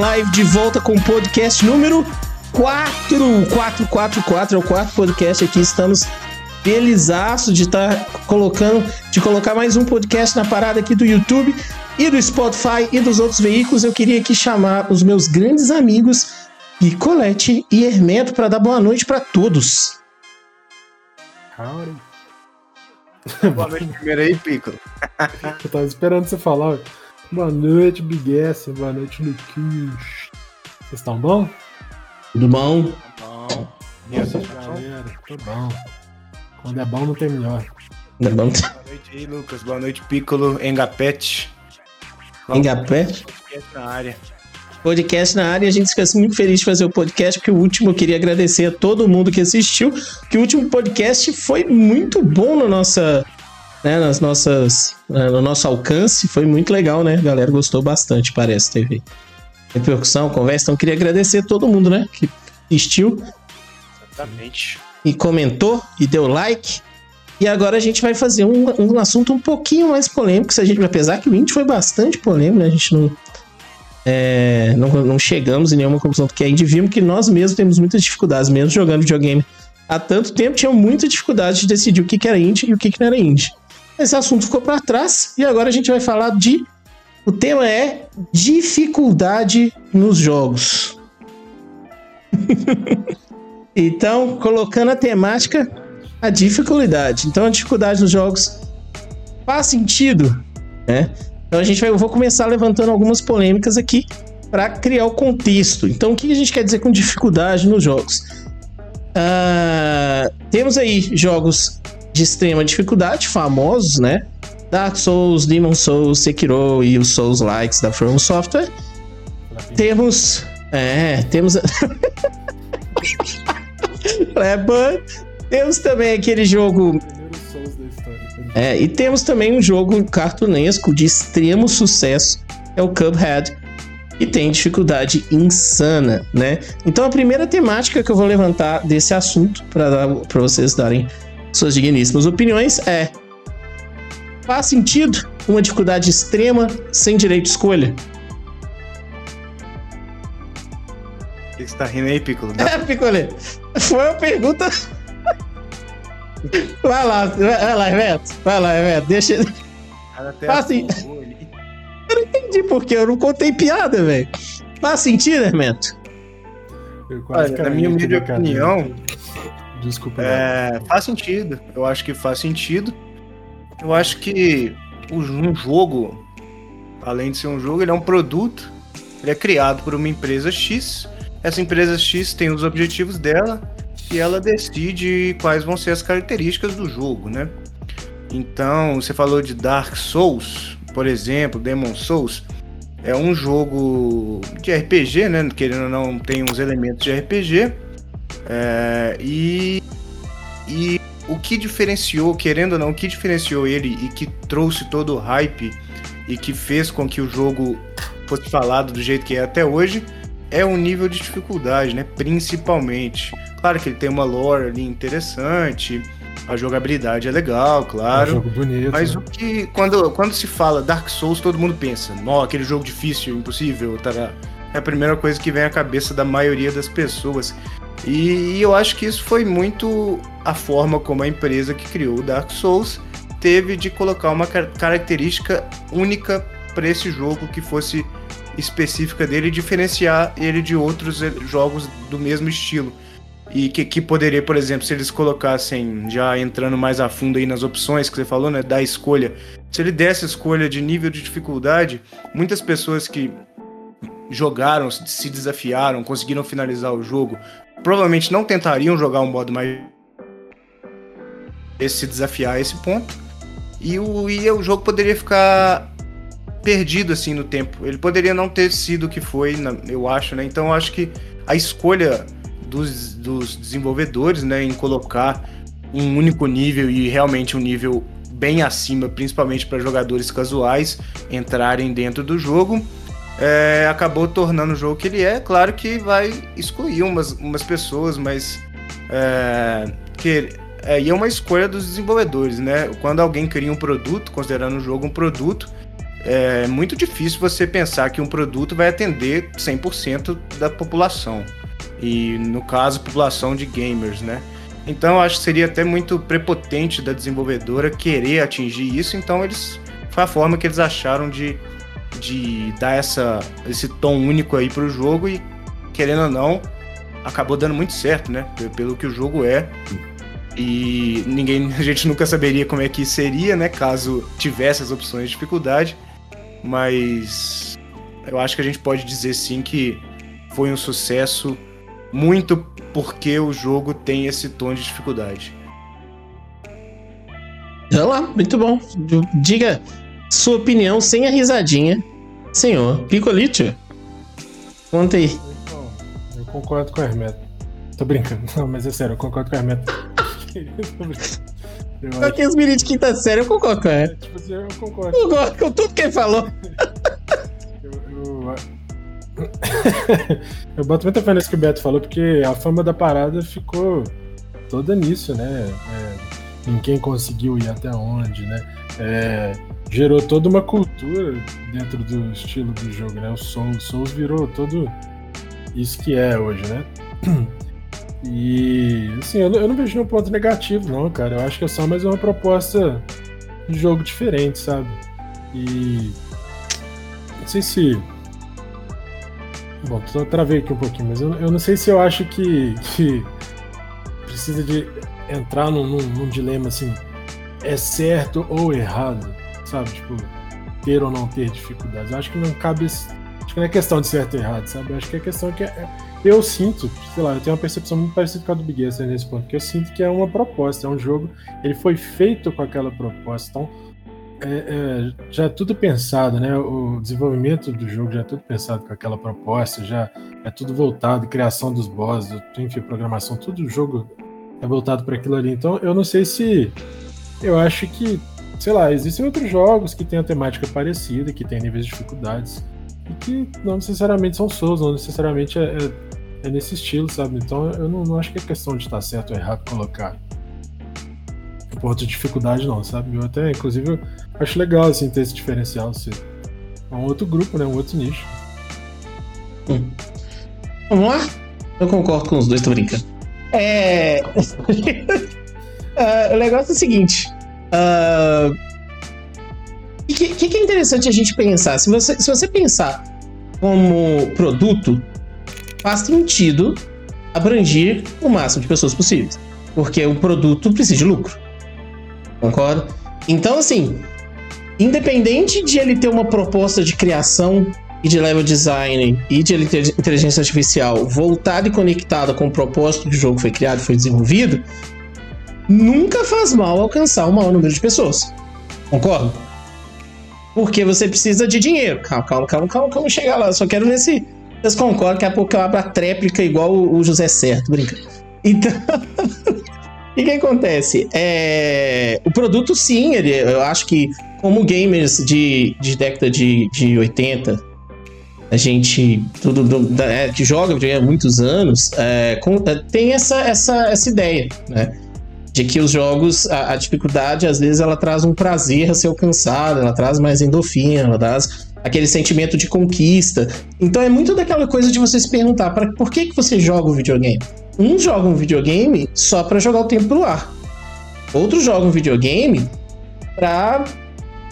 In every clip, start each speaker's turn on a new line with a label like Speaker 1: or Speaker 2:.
Speaker 1: Live de volta com o podcast número 4. 444 é o quarto podcast aqui. Estamos felizaço de estar tá colocando, de colocar mais um podcast na parada aqui do YouTube e do Spotify e dos outros veículos. Eu queria aqui chamar os meus grandes amigos Nicolete e Hermeto para dar boa noite para todos.
Speaker 2: Howdy.
Speaker 3: Boa noite primeiro aí, Pico.
Speaker 2: Eu tava esperando você falar. Boa noite, Big S. Boa noite, Luquinhos. Vocês estão bom?
Speaker 1: Tudo bom?
Speaker 3: Bom.
Speaker 2: E aí, galera? Tudo bom. Quando é bom, não tem melhor.
Speaker 1: Tudo bom?
Speaker 3: Boa noite aí, Lucas. Boa noite, Piccolo, Engapete.
Speaker 1: Engapete?
Speaker 3: Podcast na área.
Speaker 1: Podcast na área. A gente fica muito feliz de fazer o podcast, porque o último eu queria agradecer a todo mundo que assistiu, que o último podcast foi muito bom na nossa, né, nas nossas, né, no nosso alcance. Foi muito legal, né? A galera gostou bastante, parece, teve repercussão, conversa. Então, queria agradecer a todo mundo, né, que assistiu
Speaker 3: Exatamente.
Speaker 1: e comentou e deu like. E agora a gente vai fazer um, um assunto um pouquinho mais polêmico. Se a gente, apesar que o índio foi bastante polêmico, né? A gente não, é, não, não chegamos em nenhuma conclusão do que é. Vimos que nós mesmos temos muitas dificuldades, mesmo jogando videogame há tanto tempo, tinha muita dificuldade de decidir o que, que era indie e o que, que não era indie. Esse assunto ficou para trás e agora a gente vai falar de. O tema é dificuldade nos jogos. então, colocando a temática, a dificuldade. Então, a dificuldade nos jogos faz sentido, né? Então, a gente vai, eu vou começar levantando algumas polêmicas aqui para criar o contexto. Então, o que a gente quer dizer com dificuldade nos jogos? Ah, temos aí jogos de extrema dificuldade, famosos, né? Dark Souls, Demon Souls, Sekiro e os Souls Likes da From Software. Temos. É, temos. é, but, temos também aquele jogo. É, e temos também um jogo cartunesco de extremo sucesso, é o Cuphead, que tem dificuldade insana, né? Então a primeira temática que eu vou levantar desse assunto para vocês darem suas digníssimas opiniões é: faz sentido uma dificuldade extrema sem direito de escolha?
Speaker 3: O que você tá rindo aí, Piccolo?
Speaker 1: É, Picolé, foi uma pergunta. Vai lá, vai lá, Rebeto. Vai lá, Rebeto. Deixa. Faz assim.
Speaker 3: ali.
Speaker 1: Eu não entendi porque eu não contei piada, velho. Faz sentido, Hermeto?
Speaker 3: Olha, na minha humilde opinião,
Speaker 2: Desculpa.
Speaker 3: É, faz sentido. Eu acho que faz sentido. Eu acho que um jogo, além de ser um jogo, ele é um produto. Ele é criado por uma empresa X. Essa empresa X tem os objetivos dela e ela decide quais vão ser as características do jogo, né? Então, você falou de Dark Souls, por exemplo, Demon Souls. É um jogo de RPG, né? Querendo ou não, tem uns elementos de RPG. É, e, e o que diferenciou, querendo ou não, o que diferenciou ele e que trouxe todo o hype e que fez com que o jogo fosse falado do jeito que é até hoje é o nível de dificuldade, né? Principalmente. Claro que ele tem uma lore ali interessante, a jogabilidade é legal,
Speaker 2: É um
Speaker 3: claro.
Speaker 2: jogo bonito.
Speaker 3: Mas
Speaker 2: né?
Speaker 3: o que. Quando, quando se fala Dark Souls, todo mundo pensa, nó, aquele jogo difícil, impossível, tará. É a primeira coisa que vem à cabeça da maioria das pessoas. E, e eu acho que isso foi muito a forma como a empresa que criou o Dark Souls teve de colocar uma car- característica única para esse jogo que fosse específica dele e diferenciar ele de outros eh, jogos do mesmo estilo. E que, que poderia, por exemplo, se eles colocassem, já entrando mais a fundo aí nas opções que você falou, né, da escolha, se ele desse a escolha de nível de dificuldade, muitas pessoas que jogaram, se desafiaram, conseguiram finalizar o jogo, provavelmente não tentariam jogar um modo mais esse se desafiar a esse ponto. E o, e o jogo poderia ficar perdido assim no tempo. Ele poderia não ter sido o que foi, eu acho, né? Então eu acho que a escolha dos, dos desenvolvedores, né, em colocar um único nível e realmente um nível bem acima, principalmente para jogadores casuais entrarem dentro do jogo, é, acabou tornando o jogo que ele é. Claro que vai excluir umas, umas pessoas, mas é, que aí é uma escolha dos desenvolvedores, né? Quando alguém cria um produto, considerando o jogo um produto, é muito difícil você pensar que um produto vai atender 100% da população. E no caso, população de gamers, né? Então acho que seria até muito prepotente da desenvolvedora querer atingir isso, então eles foi a forma que eles acharam de, de dar essa, esse tom único aí pro jogo e querendo ou não, acabou dando muito certo, né? Pelo que o jogo é. E ninguém, a gente nunca saberia como é que seria, né? Caso tivesse as opções de dificuldade. Mas eu acho que a gente pode dizer sim que foi um sucesso muito porque o jogo tem esse tom de dificuldade.
Speaker 1: Olha lá, muito bom. Diga sua opinião sem a risadinha, senhor Picolito. Conta aí.
Speaker 2: Eu concordo com o Hermeto. Tô brincando. Não, mas é sério, eu concordo com o Hermeto.
Speaker 1: Só que os meninos de quinta série eu concordo com ele. É, tipo assim, eu concordo. Eu concordo com tudo que ele falou.
Speaker 2: eu, eu, eu boto muita fé nisso que o Beto falou, porque a fama da parada ficou toda nisso, né? É, em quem conseguiu ir até onde, né? É, gerou toda uma cultura dentro do estilo do jogo, né? O Souls, Souls virou todo isso que é hoje, né? E assim, eu não, eu não vejo nenhum ponto negativo, não, cara. Eu acho que é só mais uma proposta de jogo diferente, sabe? E. Não sei se. Bom, eu travei aqui um pouquinho, mas eu, eu não sei se eu acho que, que precisa de entrar num, num, num dilema assim, é certo ou errado, sabe? Tipo, ter ou não ter dificuldades. Eu acho que não cabe. Acho que não é questão de certo ou errado, sabe? Eu acho que é questão que é, é eu sinto, sei lá, eu tenho uma percepção muito parecida com a do Big Ass nesse ponto, que eu sinto que é uma proposta, é um jogo, ele foi feito com aquela proposta, então é, é, já é tudo pensado, né? O desenvolvimento do jogo já é tudo pensado com aquela proposta, já é tudo voltado, criação dos bosses, enfim, programação, tudo o jogo é voltado para aquilo ali. Então eu não sei se eu acho que, sei lá, existem outros jogos que têm a temática parecida, que têm níveis de dificuldades e que não necessariamente são Souls, não necessariamente é, é é nesse estilo, sabe? Então eu não, não acho que é questão de estar certo ou errado colocar ponto de dificuldade, não, sabe? Eu até, inclusive, eu acho legal assim, ter esse diferencial. Ser é um outro grupo, né? Um outro nicho.
Speaker 1: Hum. Vamos lá? Eu concordo com os dois, tô brincando. É. uh, o negócio é o seguinte. Uh... O que, que, é interessante a gente pensar? Se você, se você pensar como produto, faz sentido abranger o máximo de pessoas possíveis. Porque o produto precisa de lucro. Concorda? Então, assim, independente de ele ter uma proposta de criação e de level design e de inteligência artificial voltada e conectada com o propósito que o jogo foi criado foi desenvolvido, nunca faz mal alcançar o maior número de pessoas. Concorda? Porque você precisa de dinheiro. Calma, calma, calma, calma, calma, chegar lá. Só quero ver se vocês concordam que a pouco eu abro a tréplica igual o José Certo, brincando. Então. O que, que, acontece? É, o produto, sim, ele, eu acho que, como gamers de, de década de, de 80, a gente tudo é, que joga há muitos anos, é, é, tem essa, essa, essa ideia, né? De que os jogos, a, a, dificuldade, às vezes, ela traz um prazer a ser alcançado, ela traz mais endorfina, ela traz aquele sentimento de conquista. Então é muito daquela coisa de você se perguntar, para por que, que você joga um videogame? Um joga um videogame só para jogar o tempo pro ar. Outro joga um videogame para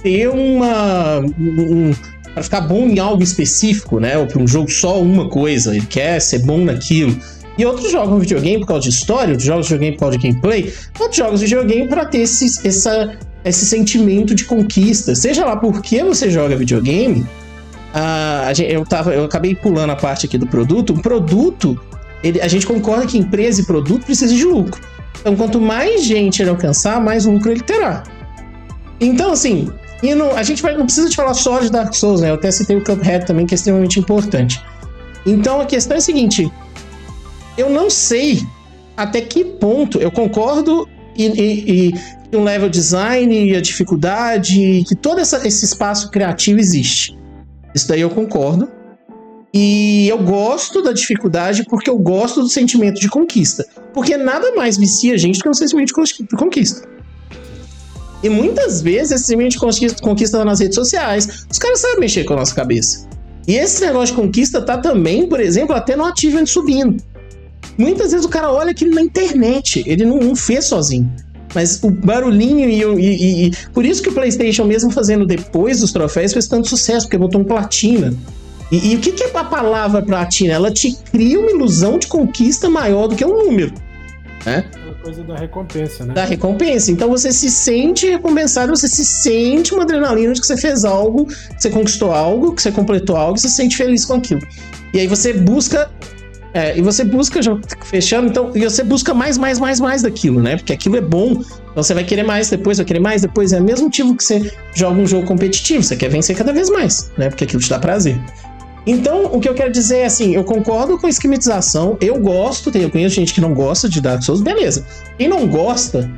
Speaker 1: ter uma um, para ficar bom em algo específico, né? Ou para um jogo só uma coisa, ele quer ser bom naquilo. E outros jogam videogame por causa de história, outros jogam videogame por causa de gameplay, outros jogam videogame para ter esse, essa esse sentimento de conquista. Seja lá por que você joga videogame, a, eu, tava, eu acabei pulando a parte aqui do produto. O produto, ele, a gente concorda que empresa e produto precisam de lucro. Então, quanto mais gente ele alcançar, mais lucro ele terá. Então, assim, e a gente vai, não precisa de falar só de Dark Souls, né? Eu até citei o Cuphead também, que é extremamente importante. Então, a questão é a seguinte: eu não sei até que ponto eu concordo e, e, e um level design e a dificuldade, que todo essa, esse espaço criativo existe. Isso daí eu concordo. E eu gosto da dificuldade porque eu gosto do sentimento de conquista. Porque nada mais vicia a gente do que um sentimento de conquista. E muitas vezes esse simplesmente conquista, conquista nas redes sociais. Os caras sabem mexer com a nossa cabeça. E esse negócio de conquista tá também, por exemplo, até no Achievement subindo. Muitas vezes o cara olha aquilo na internet, ele não, não fez sozinho. Mas o barulhinho e, e, e, Por isso que o PlayStation, mesmo fazendo depois dos troféus, fez tanto sucesso, porque botou um platina. E, e o que, que é a palavra platina? Ela te cria uma ilusão de conquista maior do que um número. Né?
Speaker 2: coisa da recompensa, né?
Speaker 1: Da recompensa. Então você se sente recompensado, você se sente uma adrenalina de que você fez algo, que você conquistou algo, que você completou algo, e você se sente feliz com aquilo. E aí você busca é, e você busca, já fechando, então, e você busca mais, mais, mais, mais daquilo, né? Porque aquilo é bom, então você vai querer mais, depois vai querer mais, depois é o mesmo motivo que você joga um jogo competitivo, você quer vencer cada vez mais, né? Porque aquilo te dá prazer. Então, o que eu quero dizer é assim, eu concordo com a esquematização, eu gosto, eu conheço gente que não gosta de Dark Souls, beleza. Quem não gosta,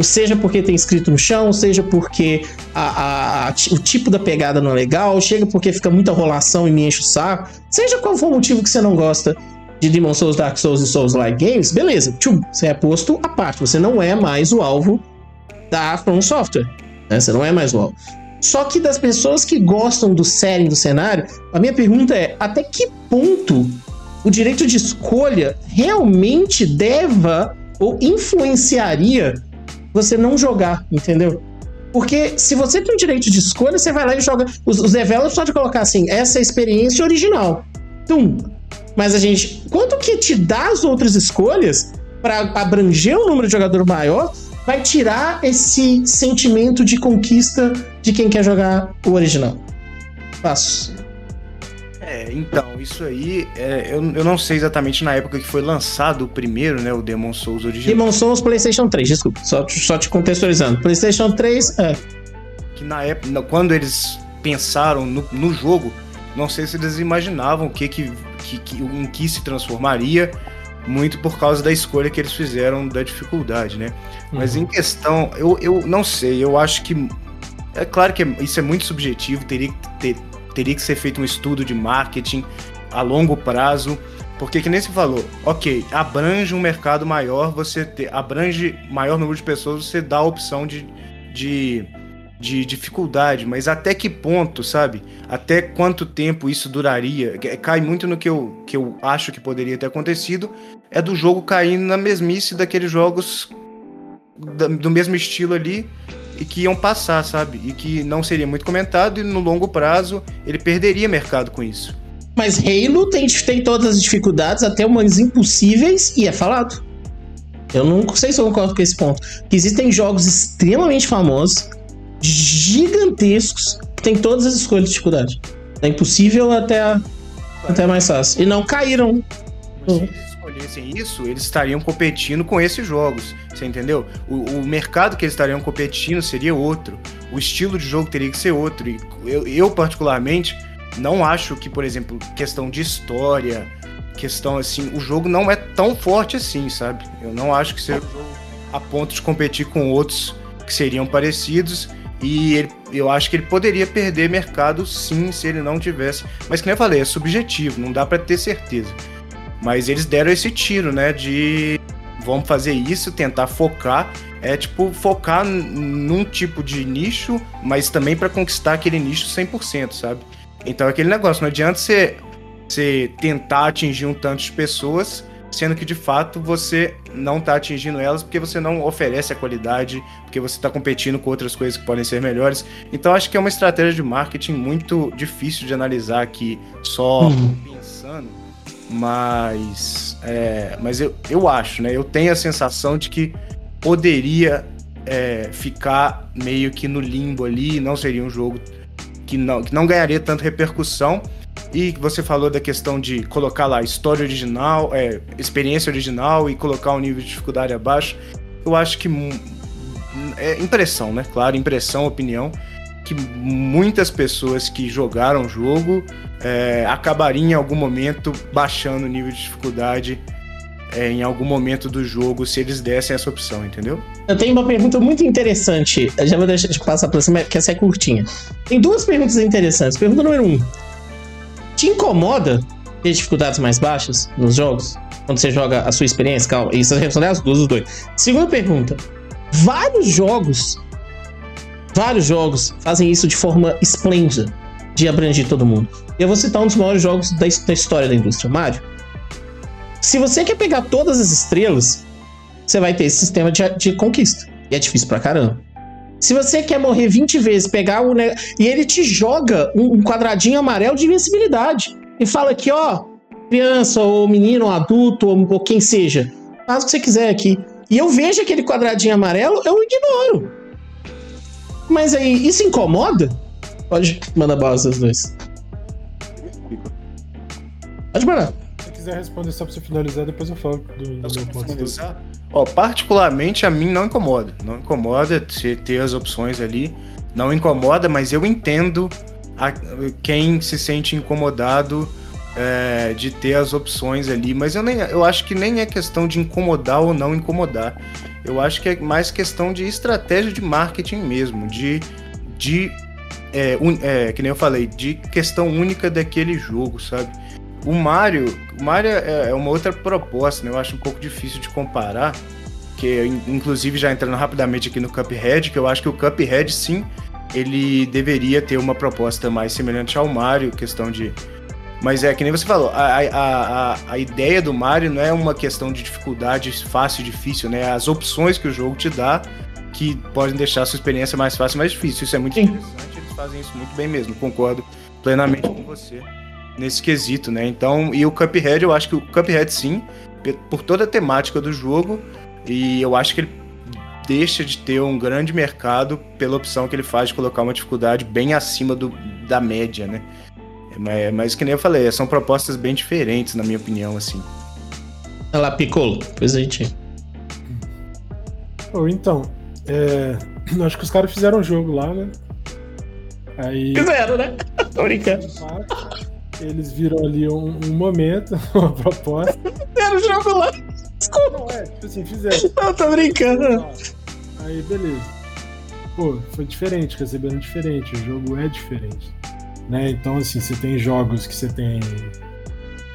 Speaker 1: seja porque tem escrito no chão, seja porque a, a, a, o tipo da pegada não é legal, chega porque fica muita rolação e me enche o saco, seja qual for o motivo que você não gosta, de Demon Souls, Dark Souls e Souls-like games, beleza, tchum, você é posto à parte. Você não é mais o alvo da From Software. Né? Você não é mais o alvo. Só que das pessoas que gostam do setting, do cenário, a minha pergunta é: até que ponto o direito de escolha realmente deva ou influenciaria você não jogar, entendeu? Porque se você tem o direito de escolha, você vai lá e joga. Os, os developers podem colocar assim: essa é a experiência original. Tum, mas a gente, quanto que te dá as outras escolhas para abranger um número de jogador maior, vai tirar esse sentimento de conquista de quem quer jogar o original. Passo.
Speaker 3: É, então, isso aí, é, eu, eu não sei exatamente na época que foi lançado o primeiro, né, o Demon Souls original.
Speaker 1: Demon Souls PlayStation 3, desculpa, só, só te contextualizando. PlayStation 3, é.
Speaker 3: Que na época, quando eles pensaram no, no jogo, não sei se eles imaginavam o que que, que, que em que se transformaria, muito por causa da escolha que eles fizeram da dificuldade, né? Uhum. Mas em questão, eu, eu não sei, eu acho que é claro que isso é muito subjetivo, teria que ter, teria que ser feito um estudo de marketing a longo prazo, porque que nem se falou, ok, abrange um mercado maior, você te, abrange maior número de pessoas, você dá a opção de, de de dificuldade, mas até que ponto, sabe? Até quanto tempo isso duraria? Cai muito no que eu, que eu acho que poderia ter acontecido, é do jogo cair na mesmice daqueles jogos do mesmo estilo ali e que iam passar, sabe? E que não seria muito comentado e no longo prazo ele perderia mercado com isso.
Speaker 1: Mas Halo tem, tem todas as dificuldades, até umas impossíveis, e é falado. Eu não sei se eu concordo com esse ponto. Que existem jogos extremamente famosos gigantescos que tem todas as escolhas de dificuldade. É impossível até, até mais fácil. E não caíram.
Speaker 3: Mas se eles escolhessem isso, eles estariam competindo com esses jogos. Você entendeu? O, o, mercado que eles estariam competindo seria outro. O estilo de jogo teria que ser outro. E eu, eu particularmente, não acho que, por exemplo, questão de história, questão assim, o jogo não é tão forte assim, sabe? Eu não acho que seja a ponto de competir com outros que seriam parecidos e ele, eu acho que ele poderia perder mercado sim se ele não tivesse. Mas como eu falei, é subjetivo, não dá para ter certeza. Mas eles deram esse tiro, né? De vamos fazer isso, tentar focar. É tipo focar num tipo de nicho, mas também para conquistar aquele nicho 100%, sabe? Então aquele negócio, não adianta você, você tentar atingir um tanto de pessoas sendo que de fato você não está atingindo elas porque você não oferece a qualidade, porque você está competindo com outras coisas que podem ser melhores. Então acho que é uma estratégia de marketing muito difícil de analisar aqui só uhum. pensando, mas é, mas eu, eu acho, né? Eu tenho a sensação de que poderia é, ficar meio que no limbo ali, não seria um jogo que não, que não ganharia tanta repercussão e você falou da questão de colocar lá história original, é, experiência original e colocar o um nível de dificuldade abaixo. Eu acho que é impressão, né? Claro, impressão, opinião, que muitas pessoas que jogaram o jogo é, acabariam em algum momento baixando o nível de dificuldade é, em algum momento do jogo se eles dessem essa opção, entendeu?
Speaker 1: Eu tenho uma pergunta muito interessante. Eu já vou deixar de passar para cima, que essa é curtinha. Tem duas perguntas interessantes. Pergunta número um. Te incomoda ter dificuldades mais baixas nos jogos? Quando você joga a sua experiência? Calma, isso responder as duas, os dois. Segunda pergunta. Vários jogos Vários jogos fazem isso de forma esplêndida, de abranger todo mundo. Eu vou citar um dos maiores jogos da, da história da indústria, Mario. Se você quer pegar todas as estrelas, você vai ter esse sistema de, de conquista. E é difícil pra caramba. Se você quer morrer 20 vezes, pegar o. E ele te joga um, quadradinho amarelo de invencibilidade. E fala aqui, ó, criança, ou menino, ou adulto, ou, quem seja. Faz o que você quiser aqui. E eu vejo aquele quadradinho amarelo, eu ignoro. Mas aí, isso incomoda? Pode mandar bala os dois. Pode mandar.
Speaker 2: Se quiser responder só pra você finalizar, depois eu falo do, do meu ponto de vista.
Speaker 3: Ó, particularmente a mim não incomoda. Não incomoda ter as opções ali. Não incomoda, mas eu entendo a, quem se sente incomodado é, de ter as opções ali. Mas eu, nem, eu acho que nem é questão de incomodar ou não incomodar. Eu acho que é mais questão de estratégia de marketing mesmo, de, de é, un, é, que nem eu falei, de questão única daquele jogo, sabe? O Mario, o Mario é, é uma outra proposta, né? Eu acho um pouco difícil de comparar, que inclusive já entrando rapidamente aqui no Cuphead, que eu acho que o Cuphead sim, ele deveria ter uma proposta mais semelhante ao Mario, questão de mas é que nem você falou, a, a, a, a, ideia do Mario não é uma questão de dificuldade fácil e difícil, né? As opções que o jogo te dá que podem deixar a sua experiência mais fácil e mais difícil. Isso é muito Sim. interessante, eles fazem isso muito bem mesmo. Concordo plenamente com você nesse quesito, né? Então, e o Cuphead, eu acho que o Cuphead sim, por toda a temática do jogo, e eu acho que ele deixa de ter um grande mercado pela opção que ele faz de colocar uma dificuldade bem acima do, da média, né? Mas, mas que nem eu falei, são propostas bem diferentes, na minha opinião, assim.
Speaker 1: Olha lá, Piccolo, depois a gente.
Speaker 2: Oh, então, é, acho que os caras fizeram um jogo lá, né?
Speaker 1: Aí. Fizeram, né? Tô brincando.
Speaker 2: Eles viram ali um, um momento, uma proposta.
Speaker 1: Fizeram o jogo lá.
Speaker 2: Desculpa. Não, é, tipo assim, fizeram.
Speaker 1: Eu tô brincando.
Speaker 2: Aí, beleza. Pô, foi diferente, receberam diferente, o jogo é diferente. Né? Então, assim, você tem jogos que você tem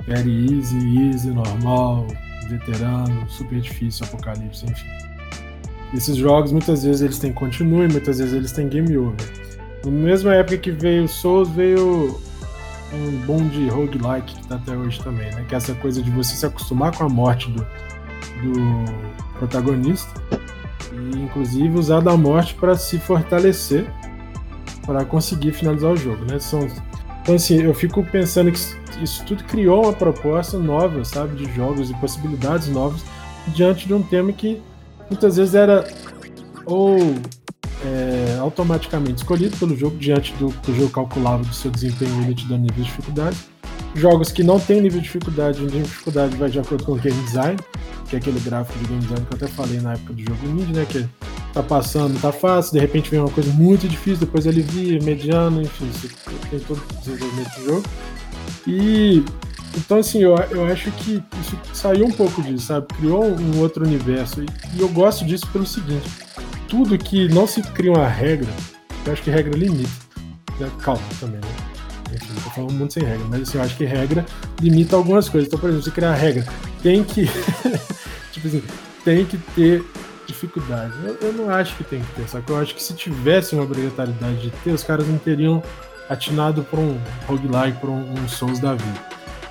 Speaker 2: Very Easy, Easy, Normal, Veterano, Super Difícil, Apocalipse, enfim. Esses jogos, muitas vezes eles têm Continue, muitas vezes eles têm Game Over. Na mesma época que veio Souls, veio um boom de roguelike que tá até hoje também, né? Que é essa coisa de você se acostumar com a morte do, do protagonista e inclusive usar da morte para se fortalecer para conseguir finalizar o jogo, né? São, então, assim, eu fico pensando que isso tudo criou uma proposta nova, sabe, de jogos e possibilidades novas diante de um tema que muitas vezes era ou é, automaticamente escolhido pelo jogo diante do que o jogo calculava do seu desempenho e dando nível de dificuldade. Jogos que não tem nível de dificuldade, o nível de dificuldade vai de acordo com o game design, que é aquele gráfico de game design que eu até falei na época do jogo indie, né? Que tá passando, tá fácil, de repente vem uma coisa muito difícil, depois ele via, mediano, enfim, tem todo o desenvolvimento do jogo. E então assim, eu, eu acho que isso saiu um pouco disso, sabe? Criou um outro universo. E, e eu gosto disso pelo seguinte: tudo que não se cria uma regra, eu acho que regra limita. Né? Calma também, né? Enfim, tô falando muito sem regra, mas assim, eu acho que regra limita algumas coisas. Então, por exemplo, você criar a regra, tem que. tipo assim, tem que ter dificuldade. Eu, eu, não acho que tem que ter, só que eu acho que se tivesse uma obrigatoriedade de ter, os caras não teriam atinado por um roguelike, por um, um Souls da vida.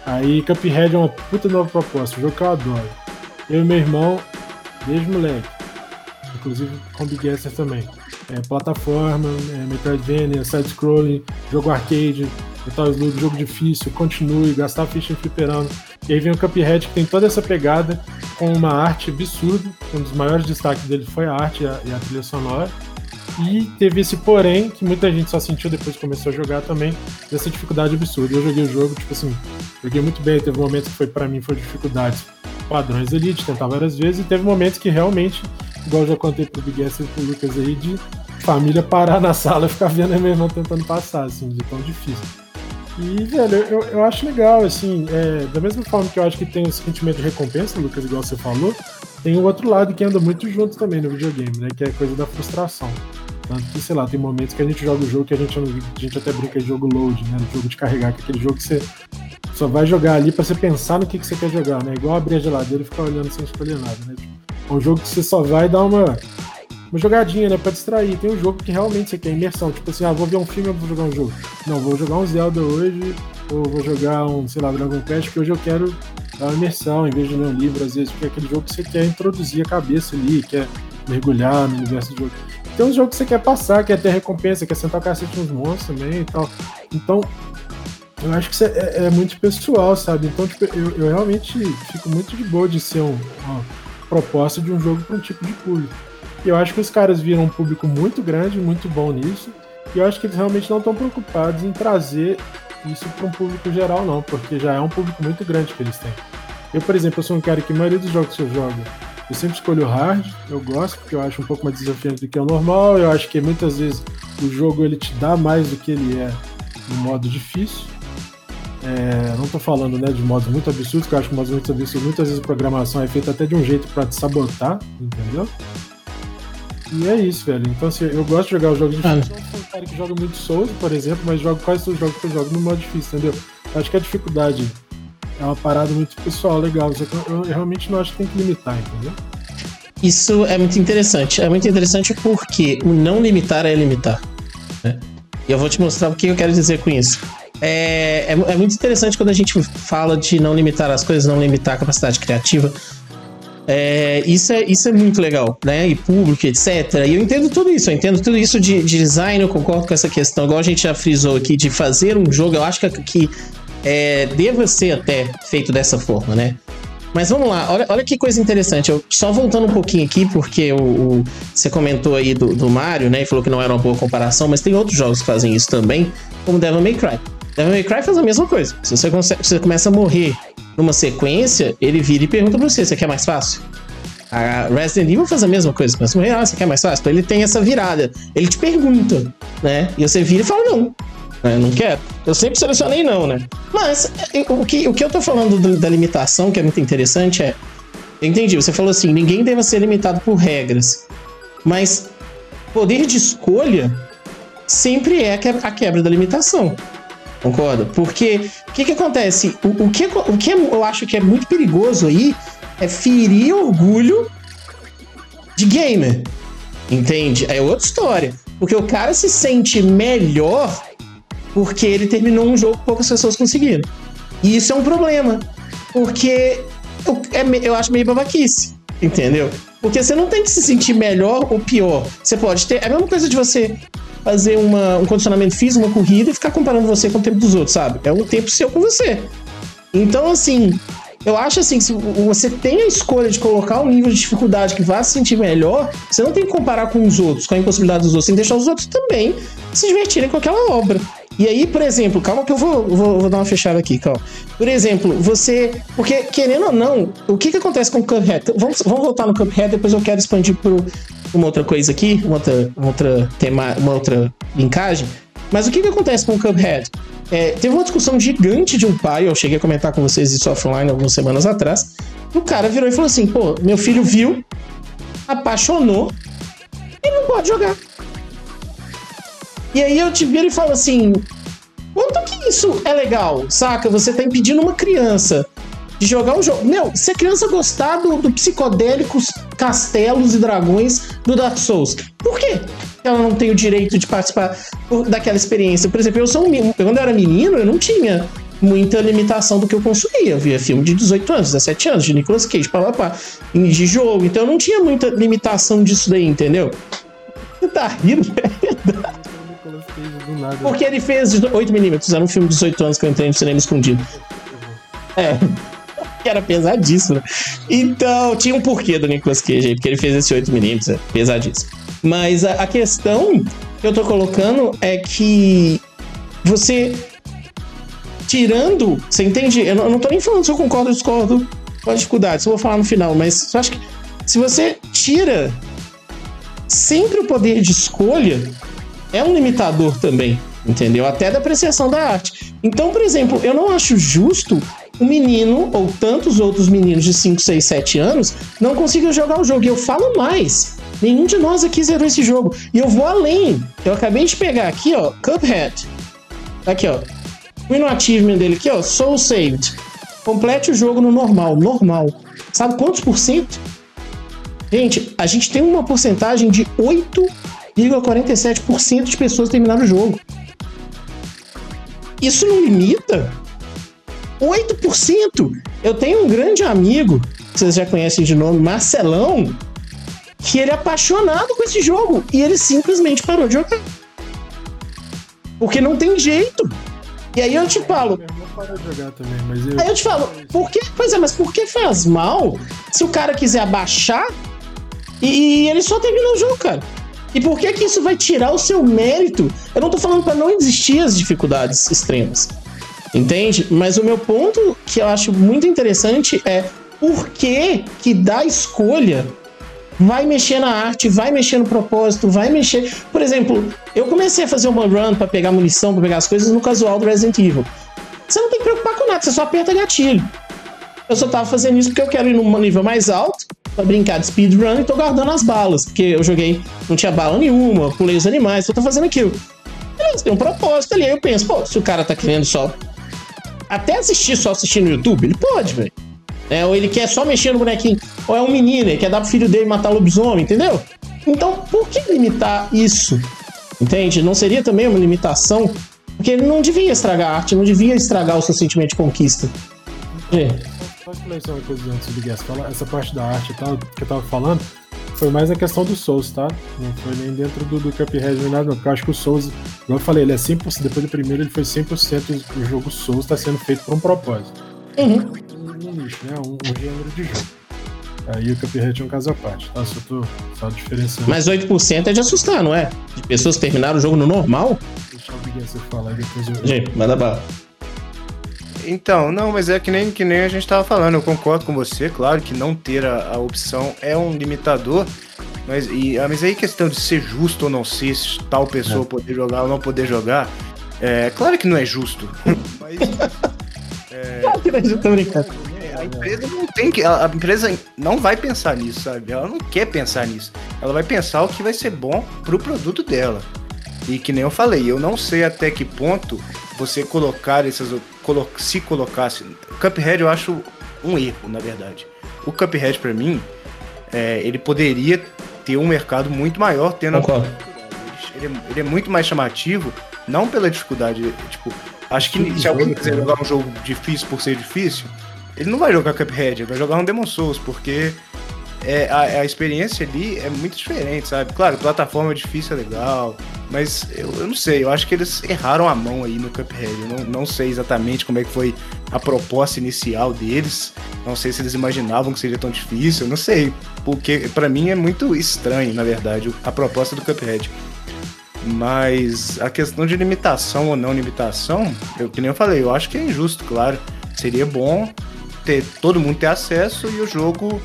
Speaker 2: Aí Cuphead é uma puta nova proposta, um jogo que eu adoro. Eu e meu irmão, desde moleque, inclusive com Big Gaster também. É, plataforma, é, Metroidvania, side-scrolling, jogo arcade, Metal Slug, jogo difícil, continue, gastar ficha em fliperama. E aí vem o Cuphead que tem toda essa pegada com uma arte absurda. Um dos maiores destaques dele foi a arte e a, e a trilha sonora. E teve esse porém, que muita gente só sentiu depois que começou a jogar também, dessa dificuldade absurda. Eu joguei o jogo, tipo assim, joguei muito bem, teve momentos que foi para mim foi dificuldades padrões elite, tentar várias vezes, e teve momentos que realmente, igual eu já contei pro Big S e pro Lucas aí, de família parar na sala e ficar vendo a minha irmã tentando passar, assim, de tão difícil. E, velho, eu, eu acho legal, assim, é, da mesma forma que eu acho que tem o sentimento de recompensa, Lucas, igual você falou, tem o outro lado que anda muito junto também no videogame, né? Que é a coisa da frustração. Tanto que, sei lá, tem momentos que a gente joga o jogo que a gente, a gente até brinca de jogo load, né? O jogo de carregar, que é aquele jogo que você só vai jogar ali pra você pensar no que, que você quer jogar, né? Igual abrir a geladeira e ficar olhando sem escolher nada, né? Tipo, é um jogo que você só vai dar uma uma jogadinha, né? Pra distrair. Tem um jogo que realmente você quer imersão. Tipo assim, ah, vou ver um filme ou vou jogar um jogo. Não, vou jogar um Zelda hoje, ou vou jogar um, sei lá, Dragon Quest, que hoje eu quero dar uma imersão, em vez de ler um livro, às vezes, porque é aquele jogo que você quer introduzir a cabeça ali, quer mergulhar no universo do jogo. Tem um jogo que você quer passar, quer ter recompensa, quer sentar o cacete nos monstros também e tal. Então, eu acho que isso é, é muito pessoal, sabe? Então, tipo, eu, eu, realmente fico muito de boa de ser um, uma proposta de um jogo para um tipo de público. E eu acho que os caras viram um público muito grande, muito bom nisso. E eu acho que eles realmente não estão preocupados em trazer isso para um público geral, não, porque já é um público muito grande que eles têm. Eu, por exemplo, eu sou um cara que a maioria dos jogos que eu jogo, eu sempre escolho hard, eu gosto, porque eu acho um pouco mais desafiante do que o normal. Eu acho que muitas vezes o jogo ele te dá mais do que ele é no modo difícil. É, não estou falando né, de modos muito absurdos, que eu acho que modos muito absurdos, muitas vezes a programação é feita até de um jeito para te sabotar, entendeu? E é isso, velho. Então, assim, eu gosto de jogar os jogos difíceis. Eu sou um cara que joga muito Souls, por exemplo, mas jogo quase todos os jogos que eu jogo no modo difícil, entendeu? Eu acho que a dificuldade é uma parada muito pessoal, legal. Eu, realmente não acho que tem que limitar, entendeu?
Speaker 1: Isso é muito interessante. É muito interessante porque o não limitar é limitar. Né? E eu vou te mostrar o que eu quero dizer com isso. É, é, é, muito interessante quando a gente fala de não limitar as coisas, não limitar a capacidade criativa. É, isso, é, isso é muito legal, né? E público, etc. E eu entendo tudo isso, eu entendo tudo isso de, de design, eu concordo com essa questão. Igual a gente já frisou aqui, de fazer um jogo, eu acho que, que é, deva ser até feito dessa forma, né? Mas vamos lá, olha, olha que coisa interessante. Eu, só voltando um pouquinho aqui, porque o, o, você comentou aí do, do Mario, né? E falou que não era uma boa comparação, mas tem outros jogos que fazem isso também, como Devil May Cry. Devil May Cry faz a mesma coisa. Se você, você começa a morrer numa sequência, ele vira e pergunta pra você: você quer mais fácil? A Resident Evil faz a mesma coisa. A morrer, ah, você quer mais fácil? Então ele tem essa virada. Ele te pergunta, né? E você vira e fala: não. Né? Não quero. Eu sempre selecionei não, né? Mas o que, o que eu tô falando da limitação, que é muito interessante, é. Entendi, você falou assim: ninguém deve ser limitado por regras. Mas poder de escolha sempre é a quebra da limitação. Concorda? Porque o que, que acontece? O, o, que, o que eu acho que é muito perigoso aí é ferir orgulho de gamer. Entende? É outra história. Porque o cara se sente melhor porque ele terminou um jogo que poucas pessoas conseguiram. E isso é um problema. Porque eu, é, eu acho meio babaquice. Entendeu? Porque você não tem que se sentir melhor ou pior. Você pode ter. É a mesma coisa de você fazer uma, um condicionamento físico, uma corrida e ficar comparando você com o tempo dos outros, sabe? É um tempo seu com você. Então, assim, eu acho assim, se você tem a escolha de colocar um nível de dificuldade que vá se sentir melhor, você não tem que comparar com os outros, com a impossibilidade dos outros, tem que deixar os outros também se divertirem com aquela obra. E aí, por exemplo, calma que eu vou, vou, vou, dar uma fechada aqui, calma. Por exemplo, você. Porque, querendo ou não, o que, que acontece com o Cuphead? Vamos, vamos voltar no Cuphead, depois eu quero expandir para uma outra coisa aqui, uma outra, uma outra tema, uma outra linkagem. Mas o que, que acontece com o Cuphead? É, teve uma discussão gigante de um pai, eu cheguei a comentar com vocês isso offline algumas semanas atrás. O cara virou e falou assim: pô, meu filho viu, apaixonou, e não pode jogar. E aí eu te viro e falo assim: quanto que isso é legal, saca? Você tá impedindo uma criança de jogar um jogo. Meu, se a criança gostar do, do psicodélicos castelos e dragões do Dark Souls, por quê? Ela não tem o direito de participar daquela experiência. Por exemplo, eu sou um, quando eu era menino, eu não tinha muita limitação do que eu consumia. Eu via filme de 18 anos, 17 anos, de Nicolas Cage, pá, pá, pá, de jogo. Então eu não tinha muita limitação disso daí, entendeu? Você tá rindo, velho? Porque ele fez 8mm, era um filme de 18 anos que eu entrei no cinema escondido. É. Que era pesadíssimo. Então, tinha um porquê do Nicolas Cage aí, porque ele fez esse 8mm, é pesadíssimo. Mas a, a questão que eu tô colocando é que você tirando. Você entende? Eu não, eu não tô nem falando se eu concordo ou discordo com as dificuldades, eu vou falar no final, mas eu acho que se você tira sempre o poder de escolha, é um limitador também, entendeu? Até da apreciação da arte. Então, por exemplo, eu não acho justo um menino ou tantos outros meninos de 5, 6, 7 anos não consigam jogar o jogo. E eu falo mais. Nenhum de nós aqui zerou esse jogo. E eu vou além. Eu acabei de pegar aqui, ó, Cuphead. Aqui, ó. O achievement dele aqui, ó, Soul Saved. Complete o jogo no normal, normal. Sabe quantos por cento? Gente, a gente tem uma porcentagem de 8,47% de pessoas terminaram o jogo. Isso não limita? 8%! Eu tenho um grande amigo, vocês já conhecem de nome, Marcelão, que ele é apaixonado com esse jogo e ele simplesmente parou de jogar. Porque não tem jeito. E aí eu te falo. Eu... Aí eu te falo, por que. Pois é, mas por que faz mal se o cara quiser abaixar e, ele só termina o jogo, cara? E por que que isso vai tirar o seu mérito? Eu não tô falando para não existir as dificuldades extremas. Entende? Mas o meu ponto que eu acho muito interessante é por que que dá escolha vai mexer na arte, vai mexer no propósito, vai mexer. Por exemplo, eu comecei a fazer uma run para pegar munição, para pegar as coisas no casual do Resident Evil. Você não tem que preocupar com nada, você só aperta gatilho. Eu só tava fazendo isso porque eu quero ir num nível mais alto para brincar de speedrun e tô guardando as balas, porque eu joguei, não tinha bala nenhuma, pulei os animais, tô fazendo aquilo. Beleza, tem um propósito ali. Aí eu penso, pô, se o cara tá querendo só. Até assistir só assistir no YouTube, ele pode, velho. É, ou ele quer só mexer no bonequinho. Ou é um menino, ele quer dar pro filho dele matar lobisomem, entendeu? Então, por que limitar isso? Entende? Não seria também uma limitação? Porque ele não devia estragar a arte, não devia estragar o seu sentimento de conquista.
Speaker 2: Só esclarecer uma coisa antes do Guess. Essa parte da arte e tal, que eu tava falando, foi mais a questão do Souls, tá? Não foi nem dentro do, do Cuphead nem nada, não. Porque eu acho que o Souls, como eu falei, ele é 100%, depois do primeiro ele foi 100% o jogo Souls está sendo feito por um propósito. Uhum. Um, nicho, né? Um, um gênero de jogo. Aí o Cuphead é um caso à parte, tá? Só tô só diferenciando.
Speaker 1: Mas 8% é de assustar, não é? De pessoas terminaram o jogo no normal?
Speaker 2: Deixa você falar depois eu.
Speaker 1: Gente, manda bala.
Speaker 3: Então, não, mas é que nem, que nem a gente tava falando, eu concordo com você, claro que não ter a, a opção é um limitador, mas, e, ah, mas aí questão de ser justo ou não ser, se tal pessoa é. poder jogar ou não poder jogar, é claro que não é justo, mas...
Speaker 1: é, claro que não é justo, tô brincando.
Speaker 3: A empresa não tem que. A empresa não vai pensar nisso, sabe? Ela não quer pensar nisso. Ela vai pensar o que vai ser bom pro produto dela. E que nem eu falei, eu não sei até que ponto você colocar essas. se colocasse. Cuphead eu acho um erro, na verdade. O Cuphead, para mim, é, ele poderia ter um mercado muito maior tendo.
Speaker 1: Concordo.
Speaker 3: Ele, é, ele é muito mais chamativo, não pela dificuldade. Tipo, acho que se alguém quiser jogar um jogo difícil por ser difícil, ele não vai jogar Cuphead, ele vai jogar um Demon Souls, porque é, a, a, experiência ali é muito diferente, sabe? Claro, plataforma difícil é legal, mas eu, eu, não sei, eu acho que eles erraram a mão aí no Cuphead. Eu não, não sei exatamente como é que foi a proposta inicial deles. Não sei se eles imaginavam que seria tão difícil, não sei. Porque para mim é muito estranho, na verdade, a proposta do Cuphead. Mas a questão de limitação ou não limitação, eu que nem eu falei, eu acho que é injusto, claro. Seria bom ter todo mundo ter acesso e o jogo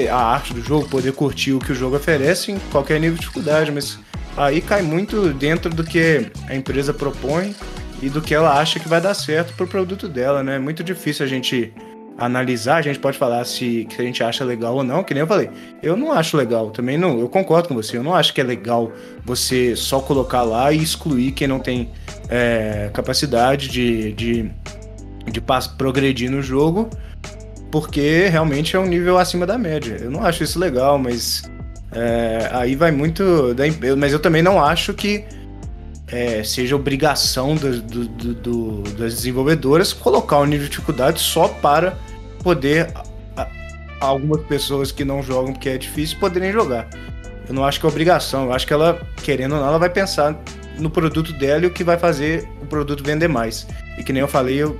Speaker 3: a arte do jogo, poder curtir o que o jogo oferece em qualquer nível de dificuldade, mas aí cai muito dentro do que a empresa propõe e do que ela acha que vai dar certo pro produto dela, né? É muito difícil a gente analisar, a gente pode falar se que a gente acha legal ou não, que nem eu falei. Eu não acho legal, também não, eu concordo com você, eu não acho que é legal você só colocar lá e excluir quem não tem é, capacidade de, de, de progredir no jogo porque realmente é um nível acima da média. Eu não acho isso legal, mas é, aí vai muito. Da, mas eu também não acho que é, seja obrigação do, do, do, das desenvolvedoras colocar o nível de dificuldade só para poder a, algumas pessoas que não jogam porque é difícil poderem jogar. Eu não acho que é obrigação, eu acho que ela, querendo ou não, ela vai pensar no produto dela e o que vai fazer o produto vender mais. E que nem eu falei, eu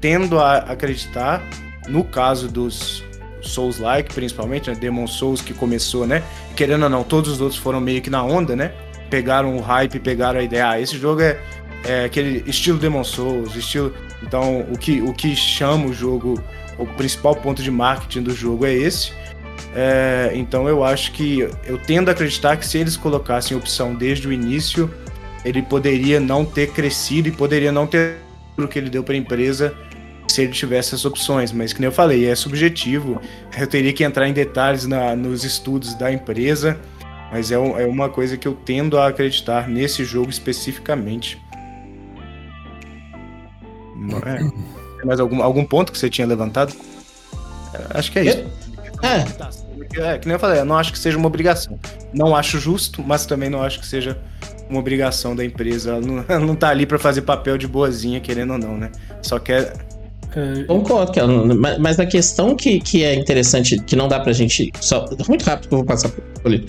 Speaker 3: tendo a acreditar no caso dos Souls-like, principalmente, né? Demon Souls que começou, né? Querendo ou não, todos os outros foram meio que na onda, né? Pegaram o hype, pegaram a ideia. Ah, esse jogo é, é aquele estilo Demon Souls, estilo. Então, o que, o que chama o jogo, o principal ponto de marketing do jogo é esse. É, então, eu acho que eu tendo a acreditar que se eles colocassem opção desde o início, ele poderia não ter crescido e poderia não ter o que ele deu para a empresa se ele tivesse as opções, mas que nem eu falei, é subjetivo. Eu teria que entrar em detalhes na, nos estudos da empresa, mas é, é uma coisa que eu tendo a acreditar nesse jogo especificamente. É. Tem mais algum, algum ponto que você tinha levantado? Acho que é isso.
Speaker 1: É.
Speaker 3: que, é, que nem eu falei, eu não acho que seja uma obrigação. Não acho justo, mas também não acho que seja uma obrigação da empresa. Ela não, ela não tá ali para fazer papel de boazinha, querendo ou não, né? Só quer.
Speaker 1: É... Concordo, que mas a questão que, que é interessante, que não dá pra gente. Só, muito rápido que eu vou passar por ali.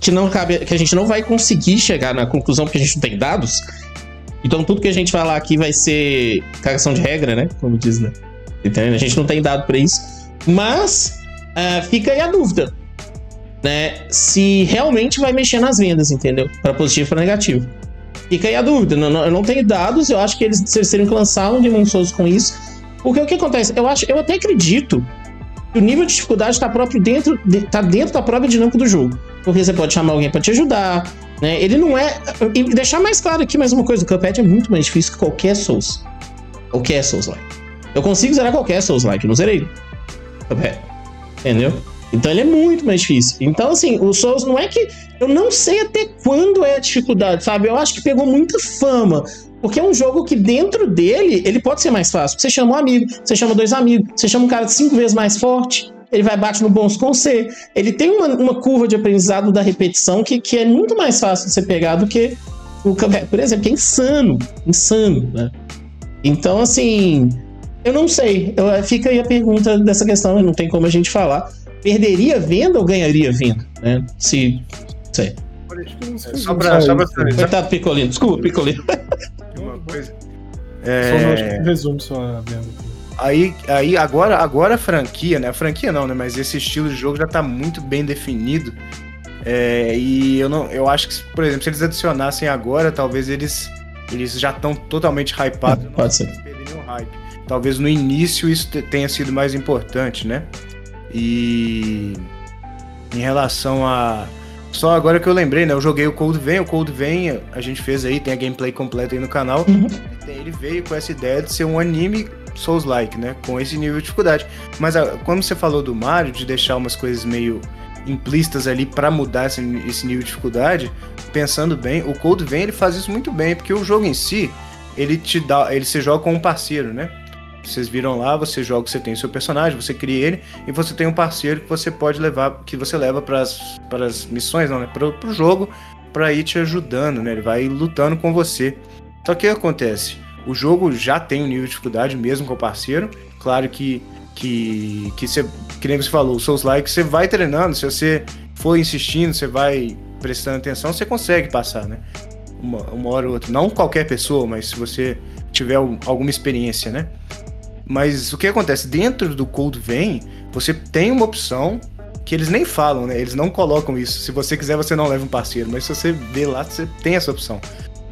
Speaker 1: Que, não cabe, que a gente não vai conseguir chegar na conclusão porque a gente não tem dados. Então tudo que a gente falar aqui vai ser cagação de regra, né? Como diz, né? Entendeu? A gente não tem dado para isso. Mas uh, fica aí a dúvida, né? Se realmente vai mexer nas vendas, entendeu? Para positivo para negativo. Fica aí a dúvida. Não, não, eu não tenho dados. Eu acho que eles, eles teriam que lançar um Demon Souls com isso. Porque o que acontece? Eu acho, eu até acredito que o nível de dificuldade está próprio dentro, de, tá dentro da própria dinâmica do jogo. Porque você pode chamar alguém para te ajudar, né? Ele não é. E deixar mais claro aqui mais uma coisa: o Cuphead é muito mais difícil que qualquer Souls. Qualquer Souls-like. Eu consigo zerar qualquer Souls-like, não zerei. Cuphead. Entendeu? Então ele é muito mais difícil. Então, assim, o Souls não é que. Eu não sei até quando é a dificuldade, sabe? Eu acho que pegou muita fama. Porque é um jogo que dentro dele, ele pode ser mais fácil. Você chama um amigo, você chama dois amigos, você chama um cara de cinco vezes mais forte ele vai bate no bons com C. Ele tem uma, uma curva de aprendizado da repetição que, que é muito mais fácil de você pegar do que o por exemplo, que é insano, insano, né? Então, assim, eu não sei. Eu, fica aí a pergunta dessa questão, não tem como a gente falar. Perderia venda ou ganharia venda? Né? Se. Sei.
Speaker 3: É, só pra, só pra
Speaker 1: Coitado Picolino, desculpa, Picolino.
Speaker 2: Uma coisa. É... Só um resumo só a venda.
Speaker 3: Aí, aí agora, agora a franquia, né? A franquia não, né? Mas esse estilo de jogo já tá muito bem definido. É, e eu não, eu acho que, por exemplo, se eles adicionassem agora, talvez eles, eles já estão totalmente hypados. Não,
Speaker 1: pode ser.
Speaker 3: Hype. Talvez no início isso tenha sido mais importante, né? E em relação a só agora que eu lembrei, né? Eu joguei o Cold Vein, o Cold Vein a gente fez aí, tem a gameplay completa aí no canal. Uhum. Ele veio com essa ideia de ser um anime Souls-like, né? Com esse nível de dificuldade. Mas a, ah, quando você falou do Mario, de deixar umas coisas meio implícitas ali para mudar esse, esse, nível de dificuldade, pensando bem, o Cold Vein ele faz isso muito bem, porque o jogo em si, ele te dá, ele se joga com um parceiro, né? Vocês viram lá, você joga, você tem o seu personagem, você cria ele e você tem um parceiro que você pode levar, que você leva para as missões, não, né? Pro, pro jogo, para ir te ajudando, né? Ele vai lutando com você. Só que o que acontece? O jogo já tem um nível de dificuldade mesmo com o parceiro. Claro que que que você, que nem você falou, o Souls Like, você vai treinando, se você for insistindo, você vai prestando atenção, você consegue passar, né? Uma, uma hora ou outra. Não qualquer pessoa, mas se você tiver alguma experiência, né? Mas o que acontece? Dentro do Cold Vein, você tem uma opção que eles nem falam, né? Eles não colocam isso. Se você quiser, você não leva um parceiro. Mas se você vê lá, você tem essa opção.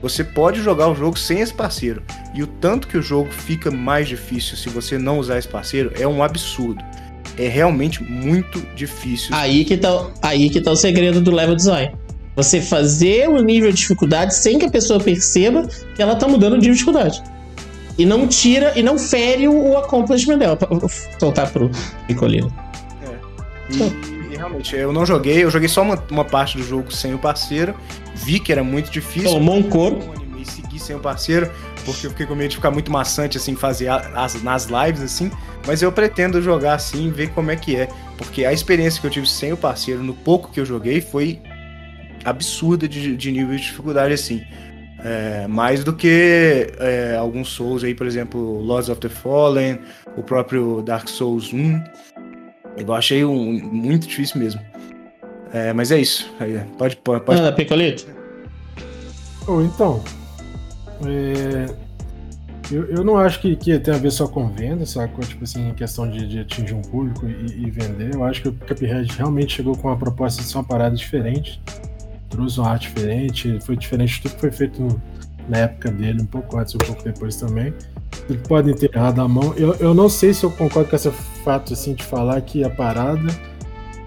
Speaker 3: Você pode jogar o jogo sem esse parceiro. E o tanto que o jogo fica mais difícil se você não usar esse parceiro é um absurdo. É realmente muito difícil.
Speaker 1: Aí que tá, aí que tá o segredo do level design. Você fazer o nível de dificuldade sem que a pessoa perceba que ela tá mudando de dificuldade. E não tira e não fere o accomplishment dela. Pra soltar pro Picolino.
Speaker 3: É. E, e, realmente, eu não joguei, eu joguei só uma, uma parte do jogo sem o parceiro vi que era muito difícil.
Speaker 1: Tomou um couro.
Speaker 3: E seguir sem o parceiro, porque eu fiquei com medo de ficar muito maçante, assim, fazer as, nas lives, assim. Mas eu pretendo jogar assim, ver como é que é. Porque a experiência que eu tive sem o parceiro, no pouco que eu joguei, foi absurda de, de nível de dificuldade, assim. É, mais do que é, alguns Souls aí, por exemplo, Lords of the Fallen, o próprio Dark Souls 1. Eu achei um, muito difícil mesmo. É, mas é isso. Pode, pode. pode...
Speaker 1: Ah, Picolito?
Speaker 2: Oh, então. É, eu, eu não acho que, que tem a ver só com venda, sacou? Tipo assim, em questão de, de atingir um público e, e, vender. Eu acho que o Cuphead realmente chegou com uma proposta de ser uma parada diferente. Trouxe uma arte diferente. Foi diferente de tudo que foi feito na época dele, um pouco antes e um pouco depois também. Eles podem ter errado a mão. Eu, eu não sei se eu concordo com esse fato assim, de falar que a parada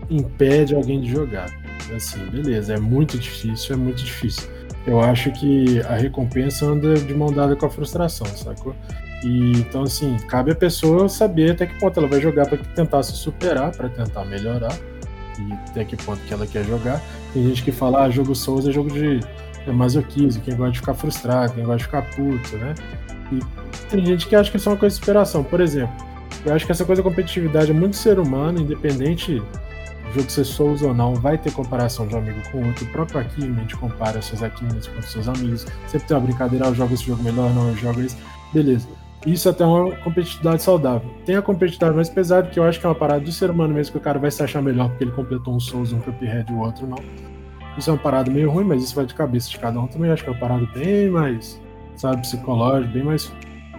Speaker 2: impede alguém de jogar. Assim, beleza, é muito difícil, é muito difícil. Eu acho que a recompensa anda de mão dada com a frustração, sacou? E então, assim, cabe a pessoa saber até que ponto ela vai jogar para tentar se superar, para tentar melhorar, e até que ponto que ela quer jogar. Tem gente que fala, ah, jogo Souls é jogo de é masoquismo, quem gosta de ficar frustrado, quem gosta de ficar puto, né? E tem gente que acha que isso é uma coisa de superação. Por exemplo, eu acho que essa coisa da competitividade é muito ser humano, independente o jogo ser Souls ou não, vai ter comparação de um amigo com outro. O próprio Achievement compara seus Achievements com seus amigos. Sempre tem uma brincadeira, ah, eu jogo esse jogo melhor, não, eu jogo esse. Beleza. Isso é até uma competitividade saudável. Tem a competitividade mais pesada, que eu acho que é uma parada do ser humano mesmo, que o cara vai se achar melhor porque ele completou um Souls, um Cuphead e o outro não. Isso é uma parada meio ruim, mas isso vai de cabeça de cada um também. Acho que é uma parada bem mais, sabe, psicológica, bem mais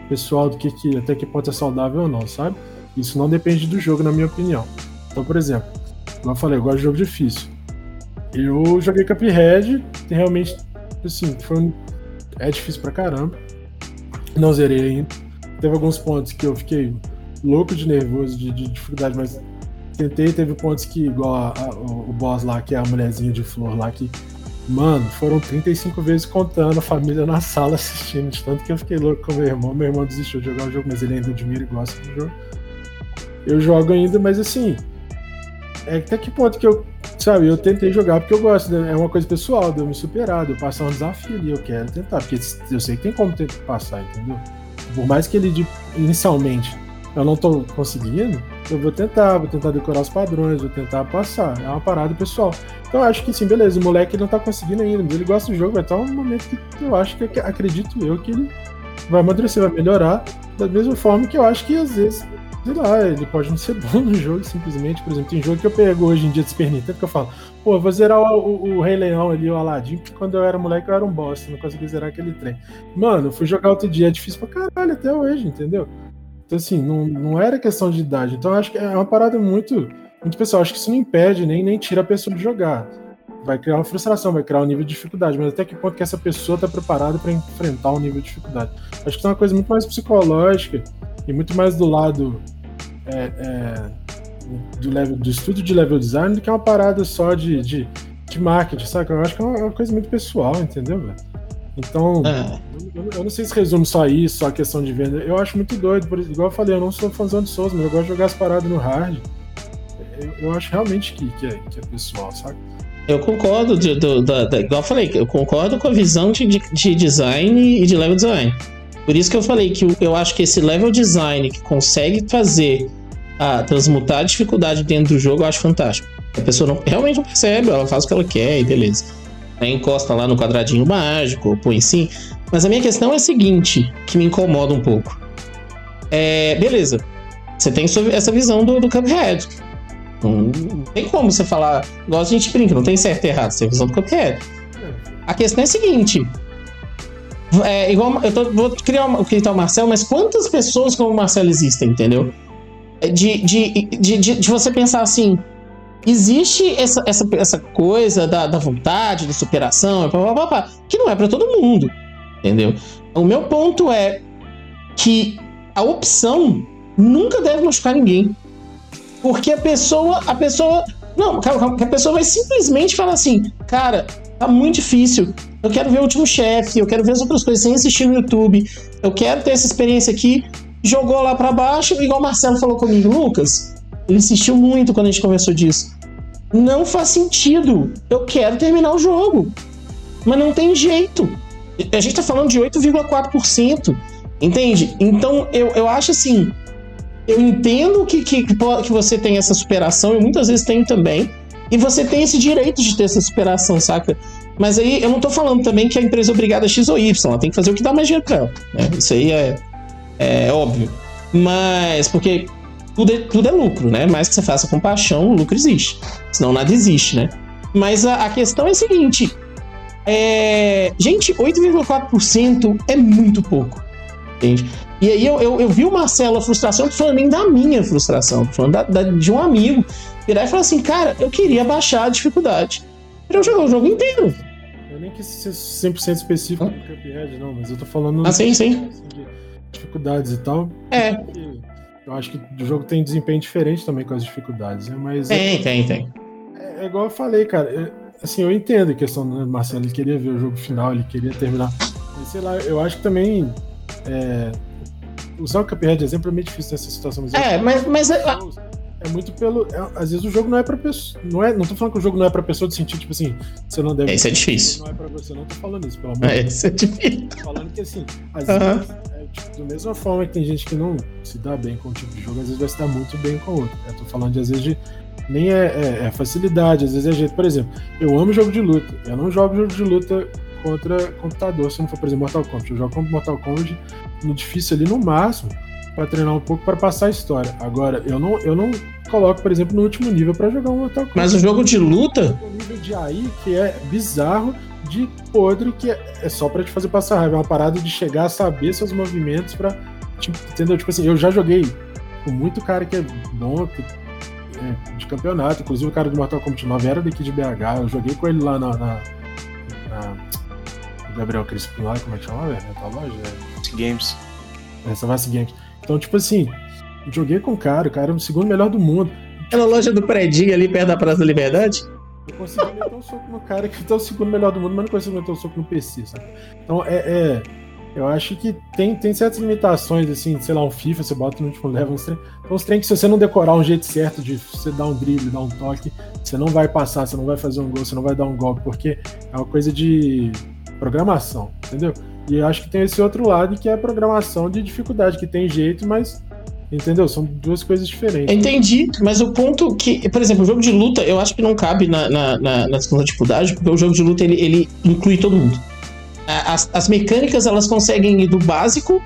Speaker 2: pessoal do que, que até que ponto é saudável ou não, sabe? Isso não depende do jogo, na minha opinião. Então, por exemplo, como eu falei, eu gosto de jogo difícil. Eu joguei Cuphead, realmente, assim, foi um... é difícil pra caramba. Não zerei ainda teve alguns pontos que eu fiquei louco de nervoso, de, de dificuldade, mas tentei. Teve pontos que, igual a, a, o boss lá, que é a mulherzinha de flor lá, que, mano, foram 35 vezes contando a família na sala assistindo, de tanto que eu fiquei louco com meu irmão. Meu irmão desistiu de jogar o jogo, mas ele ainda admira e gosta do jogo. Eu jogo ainda, mas assim, é até que ponto que eu, sabe, eu tentei jogar porque eu gosto, né? é uma coisa pessoal, de eu me superar, de eu passar um desafio ali, eu quero tentar, porque eu sei que tem como tentar passar, entendeu? Por mais que ele inicialmente eu não tô conseguindo, eu vou tentar, vou tentar decorar os padrões, vou tentar passar. É uma parada pessoal. Então eu acho que sim, beleza, o moleque não tá conseguindo ainda, mas ele gosta do jogo, vai estar um momento que eu acho que acredito eu que ele vai amadurecer, vai melhorar, da mesma forma que eu acho que às vezes sei lá, ele pode não ser bom no jogo, simplesmente. Por exemplo, tem jogo que eu pego hoje em dia de Super Nintendo que eu falo, pô, eu vou zerar o, o, o, Rei Leão ali, o Aladdin, porque quando eu era moleque eu era um bosta, não consegui zerar aquele trem. Mano, eu fui jogar outro dia, é difícil pra caralho até hoje, entendeu? Então, assim, não, não era questão de idade. Então, acho que é uma parada muito. Muito pessoal, acho que isso não impede nem, nem tira a pessoa de jogar. Vai criar uma frustração, vai criar um nível de dificuldade, mas até que ponto que essa pessoa tá preparada para enfrentar um nível de dificuldade? Acho que é uma coisa muito mais psicológica e muito mais do lado é, é, do, level, do estudo de level design do que uma parada só de, de, de marketing, sabe? Eu acho que é uma, é uma coisa muito pessoal, entendeu, velho? Então, é. eu, eu, não sei se resume só isso, só a questão de venda. Eu acho muito doido, por, igual eu falei, eu não sou fãzão de Souls, mas eu gosto de jogar as paradas no hard. Eu, eu acho realmente que, que, é, que é pessoal, sabe?
Speaker 1: Eu concordo, do, da, da, igual eu falei, eu concordo com a visão de, de, de design e de level design. Por isso que eu falei que eu acho que esse level design que consegue fazer a transmutar a dificuldade dentro do jogo, eu acho fantástico. A pessoa não, realmente não percebe, ela faz o que ela quer e beleza. Aí encosta lá no quadradinho mágico, põe sim. Mas a minha questão é a seguinte, que me incomoda um pouco. É, beleza, você tem essa visão do, do Cuphead. Não, não tem como você falar, igual a gente brinca, não tem certo e errado, você tem a visão do Cuphead. A questão é a seguinte, é, igual, eu tô, vou criar o que o Marcel, mas quantas pessoas como o Marcel existem, entendeu? É, de, de, de, de, de você pensar assim: existe essa, essa, essa coisa da, da vontade, da superação, pá, pá, pá, que não é para todo mundo, entendeu? O meu ponto é que a opção nunca deve machucar ninguém. Porque a pessoa, a pessoa. Não, calma, calma, a pessoa vai simplesmente falar assim, cara, tá muito difícil. Eu quero ver o último chefe, eu quero ver as outras coisas sem assistir no YouTube. Eu quero ter essa experiência aqui. Jogou lá para baixo, igual o Marcelo falou comigo, Lucas. Ele insistiu muito quando a gente conversou disso. Não faz sentido. Eu quero terminar o jogo. Mas não tem jeito. A gente tá falando de 8,4%. Entende? Então eu, eu acho assim. Eu entendo que, que, que você tem essa superação, e muitas vezes tenho também. E você tem esse direito de ter essa superação, saca? Mas aí eu não tô falando também que a empresa é obrigada a X ou Y, ela tem que fazer o que dá mais dinheiro pra ela. Né? Isso aí é, é óbvio. Mas, porque tudo é, tudo é lucro, né? Mais que você faça com paixão, o lucro existe. Senão nada existe, né? Mas a, a questão é a seguinte: é... gente, 8,4% é muito pouco. Entende? E aí eu, eu, eu, vi o Marcelo, a frustração, que foi nem da minha frustração, falando da, da, de um amigo, virar e falar assim, cara, eu queria baixar a dificuldade. Eu jogar o jogo inteiro.
Speaker 2: Eu nem quis ser 100% específico do Cuphead, não, mas eu tô falando...
Speaker 1: Ah, sim, sim.
Speaker 2: De dificuldades e tal.
Speaker 1: É.
Speaker 2: Eu acho que o jogo tem desempenho diferente também com as dificuldades, né? Mas...
Speaker 1: Tem, é, tem, tem.
Speaker 2: É, é, igual eu falei, cara, é, assim, eu entendo a questão do Marcelo, ele queria ver o jogo final, ele queria terminar. Mas, sei lá, eu acho que também... É, usar o Cuphead de exemplo é meio difícil nessa situação.
Speaker 1: Mas é, mas... mas
Speaker 2: é muito pelo. É, às vezes o jogo não é pra pessoa. Não, é, não tô falando que o jogo não é pra pessoa de sentir, tipo assim, você não deve.
Speaker 1: Isso é difícil.
Speaker 2: Não é pra você, não tô falando isso, pelo amor
Speaker 1: de Deus. Isso é difícil.
Speaker 2: Tô falando que assim, às uh -huh. vezes. É, tipo, da mesma forma que tem gente que não se dá bem com um tipo de jogo, às vezes vai se dar muito bem com outro. Eu tô falando de, às vezes, de. Nem é, é, é facilidade, às vezes é jeito. Por exemplo, eu amo jogo de luta. Eu não jogo jogo de luta contra computador, se não for, por exemplo, Mortal Kombat. Eu jogo contra Mortal Kombat no difícil ali no máximo para treinar um pouco para passar a história. Agora, eu não, eu não coloco, por exemplo, no último nível para jogar um Mortal Kombat.
Speaker 1: Mas o jogo de luta.
Speaker 2: O nível de AI que é bizarro, de podre, que é, é só para te fazer passar raiva. É uma parada de chegar a saber seus movimentos para tipo, entendeu? Tipo assim, eu já joguei com muito cara que é bom que, é, de campeonato. Inclusive o cara do Mortal Kombat 9 era daqui de BH. Eu joguei com ele lá na. na, na Gabriel Crispim lá, como é que chama, velho? Tá loja?
Speaker 3: É. Games.
Speaker 2: Essa Vice Games. Então, tipo assim, joguei com o cara, o cara é o segundo melhor do mundo.
Speaker 1: É na loja do Predinho ali perto da Praça da Liberdade?
Speaker 2: Eu consegui meter um soco no cara que tá o segundo melhor do mundo, mas não consigo meter um soco no PC, sabe? Então é, é. eu acho que tem, tem certas limitações, assim, sei lá, um FIFA, você bota no último level, uns trem. Então, uns trem que se você não decorar um jeito certo de você dar um drible, dar um toque, você não vai passar, você não vai fazer um gol, você não vai dar um golpe, porque é uma coisa de programação, entendeu? E eu acho que tem esse outro lado que é a programação de dificuldade, que tem jeito, mas Entendeu? São duas coisas diferentes.
Speaker 1: Entendi, mas o ponto que, por exemplo, o jogo de luta, eu acho que não cabe na, na, na, na dificuldade, porque o jogo de luta ele, ele inclui todo mundo. As, as mecânicas elas conseguem ir do básico,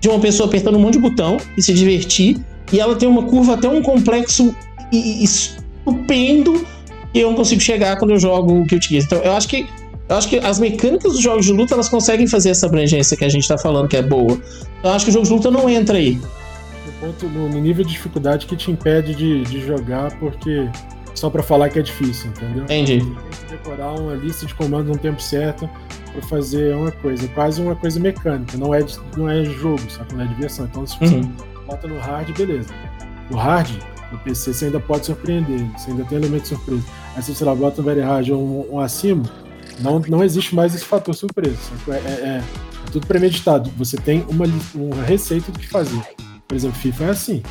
Speaker 1: de uma pessoa apertando um monte de botão e se divertir, e ela tem uma curva até um complexo e, e estupendo que eu não consigo chegar quando eu jogo o Guilty Gear. Então eu acho que eu acho que as mecânicas dos jogos de luta elas conseguem fazer essa abrangência que a gente tá falando que é boa. Então, eu acho que o jogo de luta não entra aí
Speaker 2: ponto, no, nível de dificuldade que te impede de, de jogar, porque só para falar que é difícil, entendeu?
Speaker 1: Entendi.
Speaker 2: Tem que decorar uma lista de comandos no tempo certo para fazer uma coisa, quase uma coisa mecânica, não é, não é jogo, sabe? Não é diversão. Então, se você uhum. bota no hard, beleza. O hard, no PC, você ainda pode surpreender, você ainda tem elemento de surpresa. Aí, se você lá, bota no very hard ou um, um acima, não, não existe mais esse fator surpresa. É, é, é, é tudo premeditado. Você tem uma, uma receita do que fazer. Por exemplo, FIFA é assim.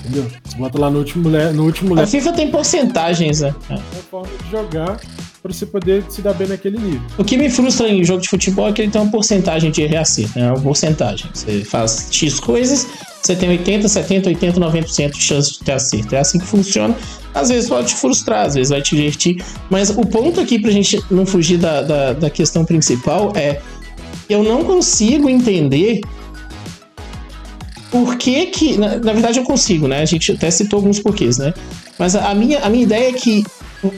Speaker 2: Entendeu? Você bota lá no último no último
Speaker 1: A FIFA tem porcentagens, né?
Speaker 2: É uma forma de jogar para você poder se dar bem naquele nível.
Speaker 1: O que me frustra em jogo de futebol é que ele tem uma porcentagem de reacerto, né? Uma porcentagem. Você faz X coisas, você tem 80, 70, 80, 90% de chance de ter acerto. É assim que funciona. Às vezes pode te frustrar, às vezes vai te divertir. Mas o ponto aqui pra gente não fugir da, da, da questão principal é eu não consigo entender por que que. Na, na, verdade, eu consigo, né? A gente até citou alguns porquês, né? Mas a, a minha, a minha ideia é que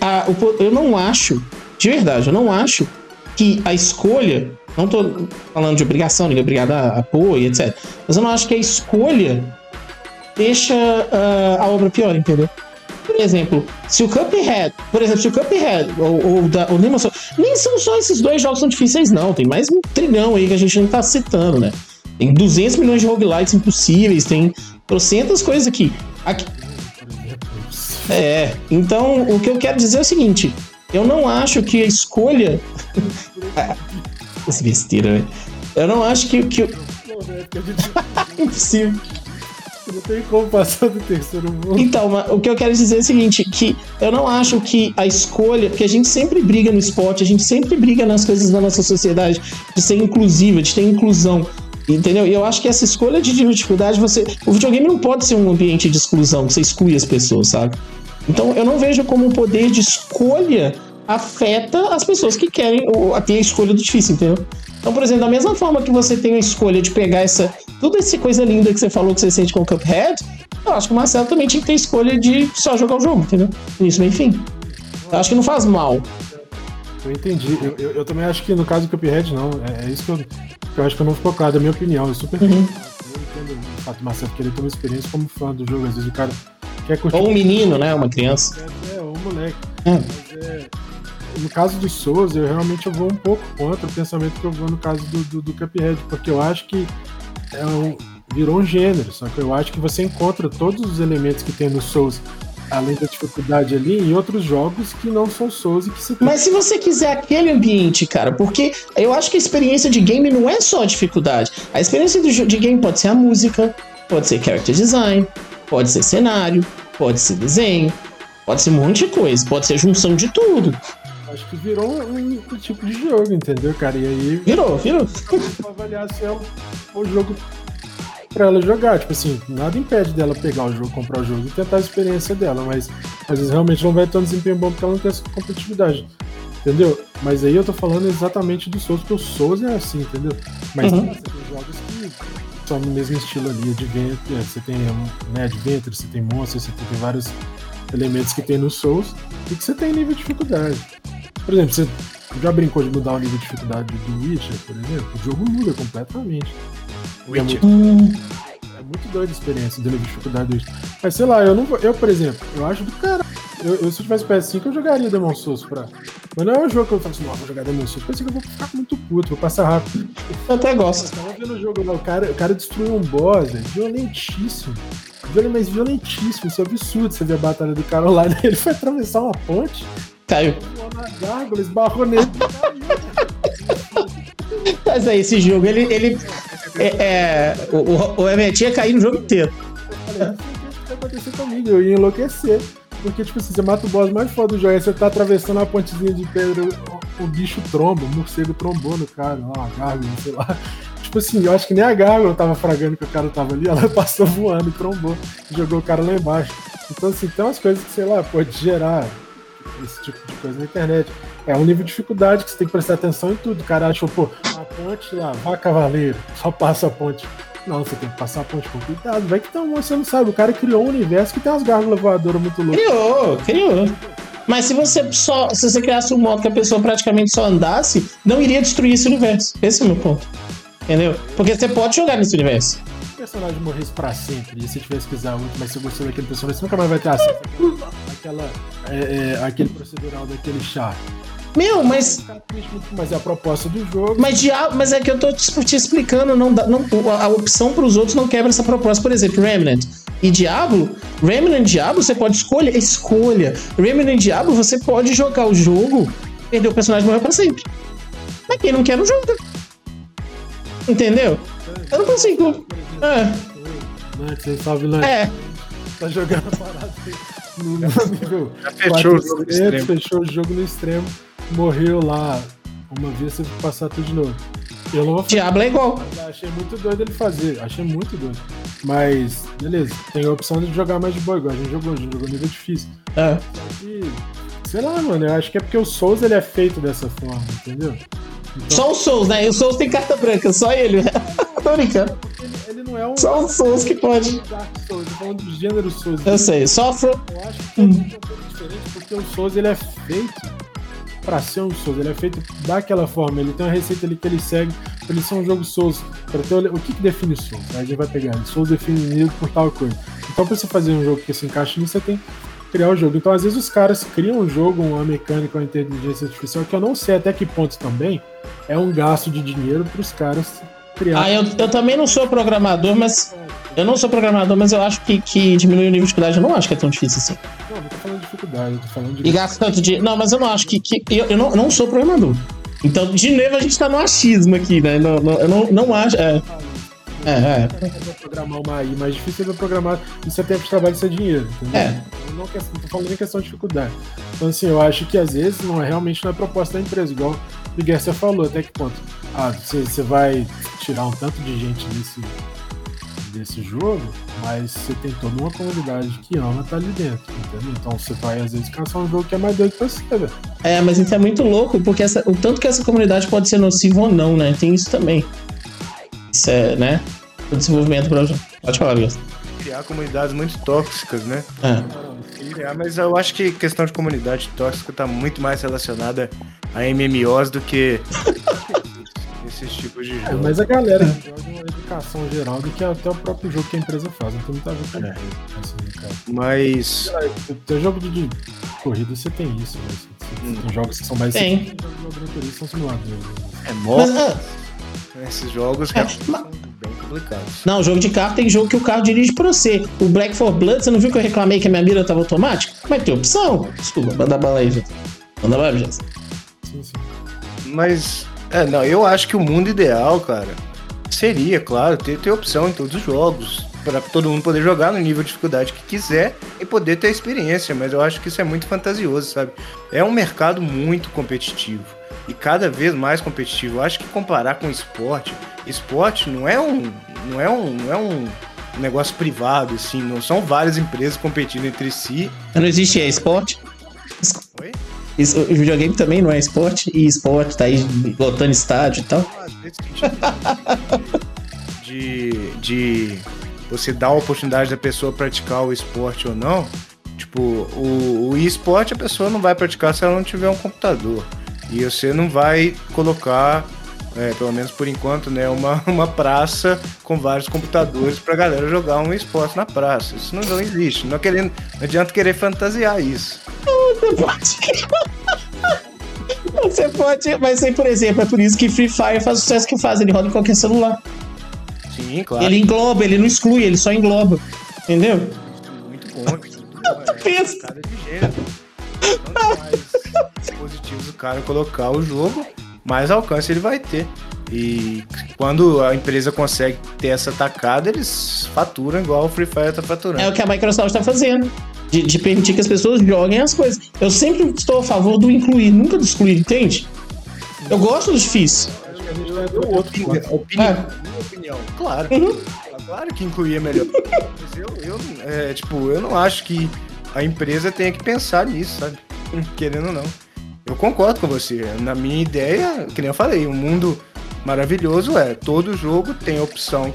Speaker 1: a, o, eu não acho, de verdade, eu não acho que a escolha. Não tô falando de obrigação, ninguém é obrigado a apoio, etc. Mas eu não acho que a escolha deixa uh, a obra pior, entendeu? Exemplo, se o Cuphead, por exemplo, se o Cuphead ou, ou, da, ou nem, são só esses dois jogos tão difíceis, não. Tem mais um trilhão aí que a gente não tá citando, né? Tem 200 milhões de roguelites impossíveis, tem trocentas coisas aqui. aqui. É, então o que eu quero dizer é o seguinte: eu não acho que a escolha. Esse besteira, velho. Eu não acho que. que... Impossível.
Speaker 2: Não tem como passar do terceiro mundo.
Speaker 1: Então, o que eu quero dizer é o seguinte: que eu não acho que a escolha, porque a gente sempre briga no esporte, a gente sempre briga nas coisas da nossa sociedade de ser inclusiva, de ter inclusão. Entendeu? E eu acho que essa escolha de dificuldade, você. O videogame não pode ser um ambiente de exclusão, que você exclui as pessoas, sabe? Então eu não vejo como o poder de escolha afeta as pessoas que querem ter a escolha do difícil, entendeu? Então, por exemplo, da mesma forma que você tem a escolha de pegar essa. Toda essa coisa linda que você falou que você sente com o Cuphead, eu acho que o Marcelo também tinha que ter escolha de só jogar o jogo, entendeu? Isso, enfim. Eu acho que não faz mal.
Speaker 2: Eu entendi. Eu, eu, eu, também acho que no caso do Cuphead, não. É, é isso que eu, eu acho que eu não ficou claro, da minha opinião. Eu super uhum. Eu entendo o fato do Marcelo querer ter uma experiência como fã do jogo. Às vezes o cara quer curtir.
Speaker 1: Ou um menino, né? Uma criança.
Speaker 2: É, é ou um moleque. É. Mas é. No caso do Souls, eu realmente eu vou um pouco contra o pensamento que eu vou no caso do, do, do Cuphead, porque eu acho que é um, virou um gênero, só que eu acho que você encontra todos os elementos que tem no Souls além da dificuldade ali, em outros jogos que não são Souls e que se.
Speaker 1: Mas se você quiser aquele ambiente, cara, porque eu acho que a experiência de game não é só a dificuldade. A experiência de game pode ser a música, pode ser character design, pode ser cenário, pode ser desenho, pode ser um monte de coisa, pode ser junção de tudo.
Speaker 2: Acho que virou um, um tipo de jogo, entendeu, cara? E aí.
Speaker 1: Virou, virou.
Speaker 2: Pra avaliar se é o, o jogo pra ela jogar. Tipo assim, nada impede dela pegar o jogo, comprar o jogo e tentar a experiência dela, mas às vezes realmente não vai ter um desempenho bom porque ela não tem essa competitividade. Entendeu? Mas aí eu tô falando exatamente do Souls, porque o Souls é assim, entendeu? Mas
Speaker 1: Uhum.
Speaker 2: tem jogos que são no mesmo estilo ali, Adventure, é, você tem né, Adventure, você tem Monster, você tem vários elementos que tem no Souls e que você tem nível de dificuldade. Por exemplo, você já brincou de mudar o nível de dificuldade do Witcher, por exemplo? O jogo muda completamente. É
Speaker 3: Witcher.
Speaker 2: muito,
Speaker 1: Hum,
Speaker 2: é muito doida a experiência do nível de dificuldade do Witcher. Mas sei lá, eu não vou. Eu, por exemplo, eu acho do cara. Eu, eu, se eu tivesse PS5, eu jogaria Demon Souls pra. Mas não é um jogo que eu falo assim, não, vou jogar Demon Souls. Pensei que eu vou ficar muito puto, vou passar rápido.
Speaker 1: eu até gosto.
Speaker 2: Eu tava vendo o jogo lá, o cara, o cara destruiu um boss, velho, violentíssimo. Violent, mas violentíssimo, isso é absurdo. Você vê a batalha do cara lá, ele foi atravessar uma ponte,
Speaker 1: Caiu.
Speaker 2: gárgula, esbarrou nele.
Speaker 1: Mas aí, esse jogo, ele. ele é, é, o, o, Everett ia cair no jogo inteiro.
Speaker 2: Eu falei, é acontecer comigo, eu ia enlouquecer. Porque, tipo assim, você mata o boss mais foda do jogo, aí você tá atravessando a pontezinha de pedra, o, o bicho tromba, o morcego trombou no cara, lá, a gárgula, sei lá. Tipo assim, eu acho que nem a gárgula tava fragando que o cara tava ali, ela passou voando e trombou, jogou o cara lá embaixo. Então, assim, tem umas coisas que, sei lá, pode gerar esse tipo de coisa na internet. É um nível de dificuldade que você tem que prestar atenção em tudo. O cara achou, pô, a ponte lá, vá cavaleiro, só passa a ponte. Não, você tem que passar a ponte com cuidado. Vai que então, você não sabe. O cara criou um universo que tem umas gárgulas voadoras muito loucas.
Speaker 1: Criou, criou. Mas se você só. Se você criasse um modo que a pessoa praticamente só andasse, não iria destruir esse universo. Esse é o meu ponto. Entendeu? Porque você pode jogar nesse universo.
Speaker 2: Se o personagem morresse pra sempre e você tivesse que usar muito, mas você gostou daquele personagem, você nunca mais vai ter acesso àquela, é, é, aquele procedural daquele chá.
Speaker 1: Meu, mas.
Speaker 2: Mas é a proposta do jogo.
Speaker 1: Mas, dia, mas é que eu tô te, explicando, não dá, não, a a opção pros outros não quebra essa proposta. Por exemplo, Remnant e Diablo. Remnant e Diablo você pode escolher. Escolha. Remnant e Diablo você pode jogar o jogo, perder o personagem e morrer pra sempre. Mas quem não quer, não joga. Entendeu? Eu não consigo. É, é.
Speaker 2: Tá jogando a parada aí no, no nível
Speaker 3: Já fechou o
Speaker 2: 400,
Speaker 3: jogo do extremo.
Speaker 2: fechou o jogo no extremo, morreu lá uma vez, tem que passar tudo de novo. Eu não vou fazer,
Speaker 1: Diablo é igual.
Speaker 2: achei muito doido ele fazer, achei muito doido. Mas, beleza, tem a opção de jogar mais de boa, igual a gente jogou, a gente jogou nível difícil.
Speaker 1: É.
Speaker 2: Só que, sei lá, mano, eu acho que é porque o Souls ele é feito dessa forma, entendeu? Então,
Speaker 1: Só o Souls, né? E o Souls tem carta branca, só ele. Tô brincando.
Speaker 2: ele, não é um
Speaker 1: Só o Souls que pode.
Speaker 2: Dark Souls, do gênero Souls.
Speaker 1: Eu sei, só From.
Speaker 2: Eu acho que é um pouco diferente porque o Souls ele é feito pra ser um Souls, ele é feito daquela forma, ele tem uma receita ali que ele segue pra ele ser um jogo Souls. Ter, o que, que define o Souls? Aí a gente vai pegar, Souls definido por tal coisa. Então pra você fazer um jogo que se encaixe nisso, você tem criar o jogo. Então às vezes os caras criam um jogo, uma mecânica, uma inteligência artificial, que eu não sei até que ponto também é um gasto de dinheiro pros caras criar.
Speaker 1: Ah, eu, eu também não sou programador, mas. Eu não sou programador, mas eu acho que, que diminuir o nível de dificuldade eu não acho que é tão difícil assim.
Speaker 2: Não, não tô falando de dificuldade, eu tô falando de
Speaker 1: E gasta tanto de. Não, mas eu não acho que. que eu, eu não, eu não sou programador. Então, de novo, a gente tá no achismo aqui, né? Não, não- eu não, não acho. É, é, é.
Speaker 2: Programar uma AI mais difícil é programar isso é tempo de trabalho e isso é dinheiro, entendeu?
Speaker 1: É.
Speaker 2: Eu não, tô falando nem questão de dificuldade. Então, assim, eu acho que às vezes não é realmente não é proposta da empresa, igual o Guerça falou, até que ponto. Ah, você, você vai tirar um tanto de gente desse, desse jogo, mas você tem toda uma comunidade que ama estar ali dentro, entendeu? Então você vai às vezes caçar um jogo que é mais doido pra você, velho.
Speaker 1: É, mas isso é muito louco, porque essa, o tanto que essa comunidade pode ser nociva ou não, né? Tem isso também. Isso é, né? O desenvolvimento para Pode falar, Gus.
Speaker 3: Criar comunidades muito tóxicas, né?
Speaker 1: É.
Speaker 3: Criar, mas eu acho que questão de comunidade tóxica tá muito mais relacionada a MMOs do que esses tipos de
Speaker 2: É,
Speaker 3: jogo.
Speaker 2: mas a galera joga uma educação geral do que até o próprio jogo que a empresa faz. Não muito a ver com
Speaker 3: É.
Speaker 2: isso, assim, cara.
Speaker 3: Mas
Speaker 2: teu jogo de, de corrida você tem isso, né? Você- você-
Speaker 3: Hum.
Speaker 2: Tem jogos que são mais.
Speaker 1: Tem.
Speaker 2: Jogos são simuladores. né?
Speaker 3: é
Speaker 1: Mas,
Speaker 3: moto,
Speaker 1: ah,
Speaker 3: esses jogos
Speaker 1: É,
Speaker 3: são bem complicados.
Speaker 1: não, jogo de carro tem jogo que o carro dirige pra você. O Black for Blood, você não viu que eu reclamei que a minha mira tava automática? Mas tem opção. Desculpa, manda bala aí, gente. Manda bala, gente.
Speaker 2: Sim, sim.
Speaker 3: Mas, é, não, eu acho que o mundo ideal, cara, seria, claro, ter, ter opção em todos os jogos. para todo mundo poder jogar no nível de dificuldade que quiser e poder ter experiência, mas eu acho que isso é muito fantasioso, sabe? É um mercado muito competitivo e cada vez mais competitivo. Eu acho que comparar com esporte, esporte não é um, não é um, não é um negócio privado assim, não são várias empresas competindo entre si.
Speaker 1: Não existe esporte?
Speaker 3: Oi?
Speaker 1: Isso, o videogame também não é esporte e esporte tá aí lotando estádio e tal.
Speaker 3: Ah, de, de você dar a oportunidade da pessoa praticar o esporte ou não. Tipo, o, o esporte a pessoa não vai praticar se ela não tiver um computador. E você não vai colocar, é, pelo menos por enquanto, né, uma, uma praça com vários computadores pra galera jogar um esporte na praça. Isso não, não existe. Não, querendo, não adianta querer fantasiar isso.
Speaker 1: Você pode. Você pode, mas aí, por exemplo, é por isso que Free Fire faz o sucesso que faz, ele roda em qualquer celular.
Speaker 3: Sim, claro.
Speaker 1: Ele engloba, ele não exclui, ele só engloba. Entendeu?
Speaker 3: Muito bom, muito bom. É, cada de mais dispositivos o cara colocar o jogo, mais alcance ele vai ter. E quando a empresa consegue ter essa tacada, eles faturam igual o Free Fire tá faturando.
Speaker 1: É o que a Microsoft está fazendo. De, de permitir que as pessoas joguem as coisas. Eu sempre estou a favor do incluir, nunca do excluir, entende? Eu gosto do difícil.
Speaker 3: Opinião, opinião,
Speaker 1: É.
Speaker 3: minha opinião. Claro.
Speaker 1: Uhum.
Speaker 3: Claro que incluir é melhor. Mas eu, eu, é, tipo, eu não acho que a empresa tenha que pensar nisso, sabe? Querendo ou não. Eu concordo com você. Na minha ideia, que nem eu falei, um mundo maravilhoso é todo jogo tem opção,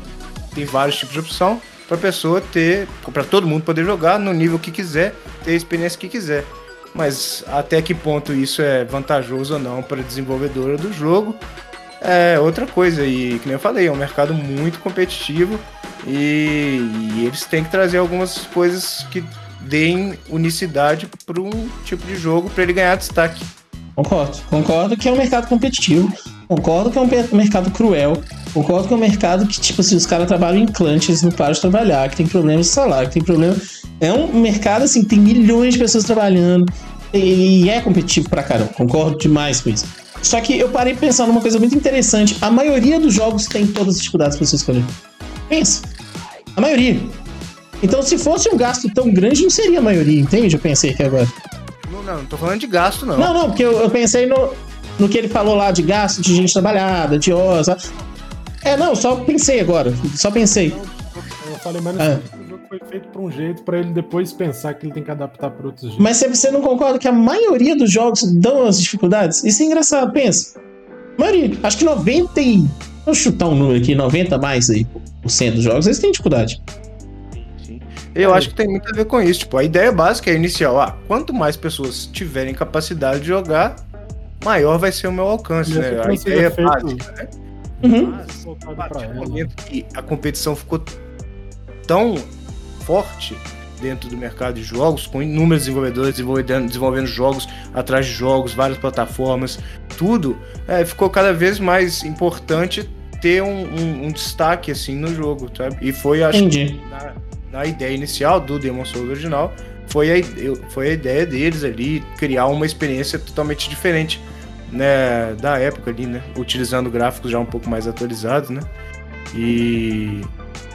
Speaker 3: tem vários tipos de opção para pessoa ter, para todo mundo poder jogar no nível que quiser, ter a experiência que quiser. Mas até que ponto isso é vantajoso ou não para a desenvolvedora do jogo é outra coisa. E que nem eu falei, é um mercado muito competitivo e, e eles têm que trazer algumas coisas que deem unicidade para um tipo de jogo para ele ganhar destaque.
Speaker 1: Concordo. Concordo que é um mercado competitivo. Concordo que é um mercado cruel. Concordo que é um mercado que, tipo assim, os caras trabalham em clutches, não param de trabalhar, que tem problemas de salário, que tem problema. É um mercado, assim, tem milhões de pessoas trabalhando. E, é competitivo pra caramba. Concordo demais com isso. Só que eu parei pensando numa coisa muito interessante. A maioria dos jogos tem todas as dificuldades pra você escolher. Pensa. A maioria. Então, se fosse um gasto tão grande, não seria a maioria, entende? Eu pensei aqui agora.
Speaker 3: Não, não, não tô falando de gasto, não.
Speaker 1: Não, não, porque eu, eu pensei no, no que ele falou lá de gasto de gente trabalhada, de horas. sabe? É, não, só pensei agora. Só pensei.
Speaker 2: Eu falei, mas
Speaker 1: É.
Speaker 2: o jogo foi feito pra um jeito pra ele depois pensar que ele tem que adaptar pra outros jeitos.
Speaker 1: Mas você, você não concorda que a maioria dos jogos dão as dificuldades? Isso é engraçado, pensa. A maioria. Acho que 90 e. Vou chutar um número aqui, 90 mais aí por cento dos jogos, eles têm dificuldade.
Speaker 3: Eu acho que tem muito a ver com isso. Tipo, a ideia básica é inicial. Ah, quanto mais pessoas tiverem capacidade de jogar, maior vai ser o meu alcance, né?
Speaker 2: que
Speaker 3: A ideia
Speaker 2: feito-
Speaker 3: básica, né?
Speaker 1: Uhum.
Speaker 3: Mas, a momento que a competição ficou tão forte dentro do mercado de jogos, com inúmeros desenvolvedores desenvolvendo, desenvolvendo jogos atrás de jogos, várias plataformas, tudo, é, ficou cada vez mais importante ter um, um- um destaque assim no jogo, sabe? E foi, acho
Speaker 1: Entendi.
Speaker 3: na, na ideia inicial do Demon Souls original, foi a, foi a ideia deles ali criar uma experiência totalmente diferente, né, da época ali, né, utilizando gráficos já um pouco mais atualizados, né? E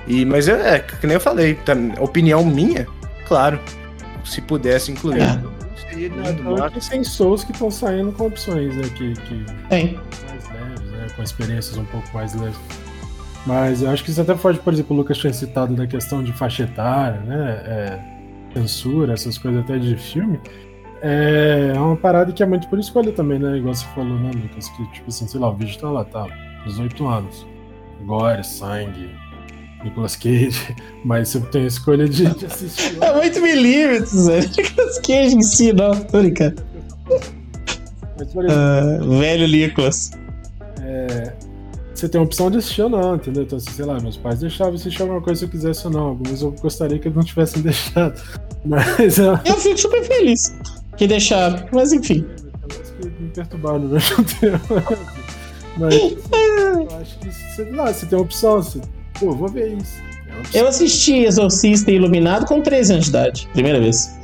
Speaker 3: e mas é, é que nem eu falei, tá, opinião minha, claro, se pudesse incluir,
Speaker 1: É.
Speaker 3: seria
Speaker 2: É,
Speaker 3: lindo,
Speaker 2: então tem Souls que estão saindo com opções, né? Que, que
Speaker 1: Tem.
Speaker 2: mais leves, né? Com experiências um pouco mais leves. Mas eu acho que isso até pode, por exemplo, o Lucas tinha citado da questão de faixa etária, né? É, censura, essas coisas até de filme. É uma parada que é muito por escolha também, né? Igual você falou, né, Lucas? Que, tipo assim, sei lá, o vídeo tá lá, tá, 18 anos. Gore, sangue, Nicolas Cage. Mas você tem a escolha de, de assistir.
Speaker 1: É 8 milímetros, velho. Nicolas Cage em si, não. Tô brincando.
Speaker 2: Mas, por exemplo,
Speaker 1: Ah, velho Nicolas.
Speaker 2: Você tem a opção de assistir ou não, entendeu? Então, assim, sei lá, meus pais deixavam assistir alguma coisa se eu quisesse ou não. Algumas eu gostaria que eles não tivessem deixado. Mas é
Speaker 1: Eu fico super feliz que deixaram, mas enfim.
Speaker 2: me perturbaram no mesmo tempo. Mas eu acho que, sei lá, você tem a opção, você, pô, vou ver isso. É.
Speaker 1: Eu assisti Exorcista e Iluminado com 13 anos de idade, primeira vez.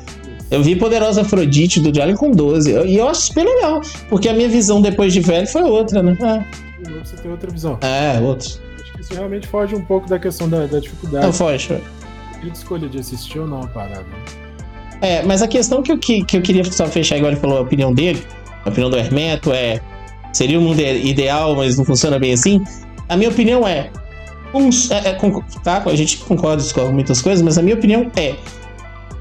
Speaker 1: Eu vi Poderosa Afrodite do Jalen com 12. eu- E eu acho super legal, porque a minha visão depois de velho foi outra, né?
Speaker 2: De novo, Você tem outra visão.
Speaker 1: É, outra.
Speaker 2: Acho que Isso realmente foge um pouco da questão da, da dificuldade.
Speaker 1: Não, foge.
Speaker 2: Ele escolha de assistir ou não a parada. né?
Speaker 1: É, mas a questão que eu, que, que eu queria só fechar agora, ele falou a opinião dele, a opinião do Hermeto é. Seria o mundo ideal, mas não funciona bem assim. A minha opinião é. uns- é, é, tá? A gente concorda com muitas coisas, mas a minha opinião é.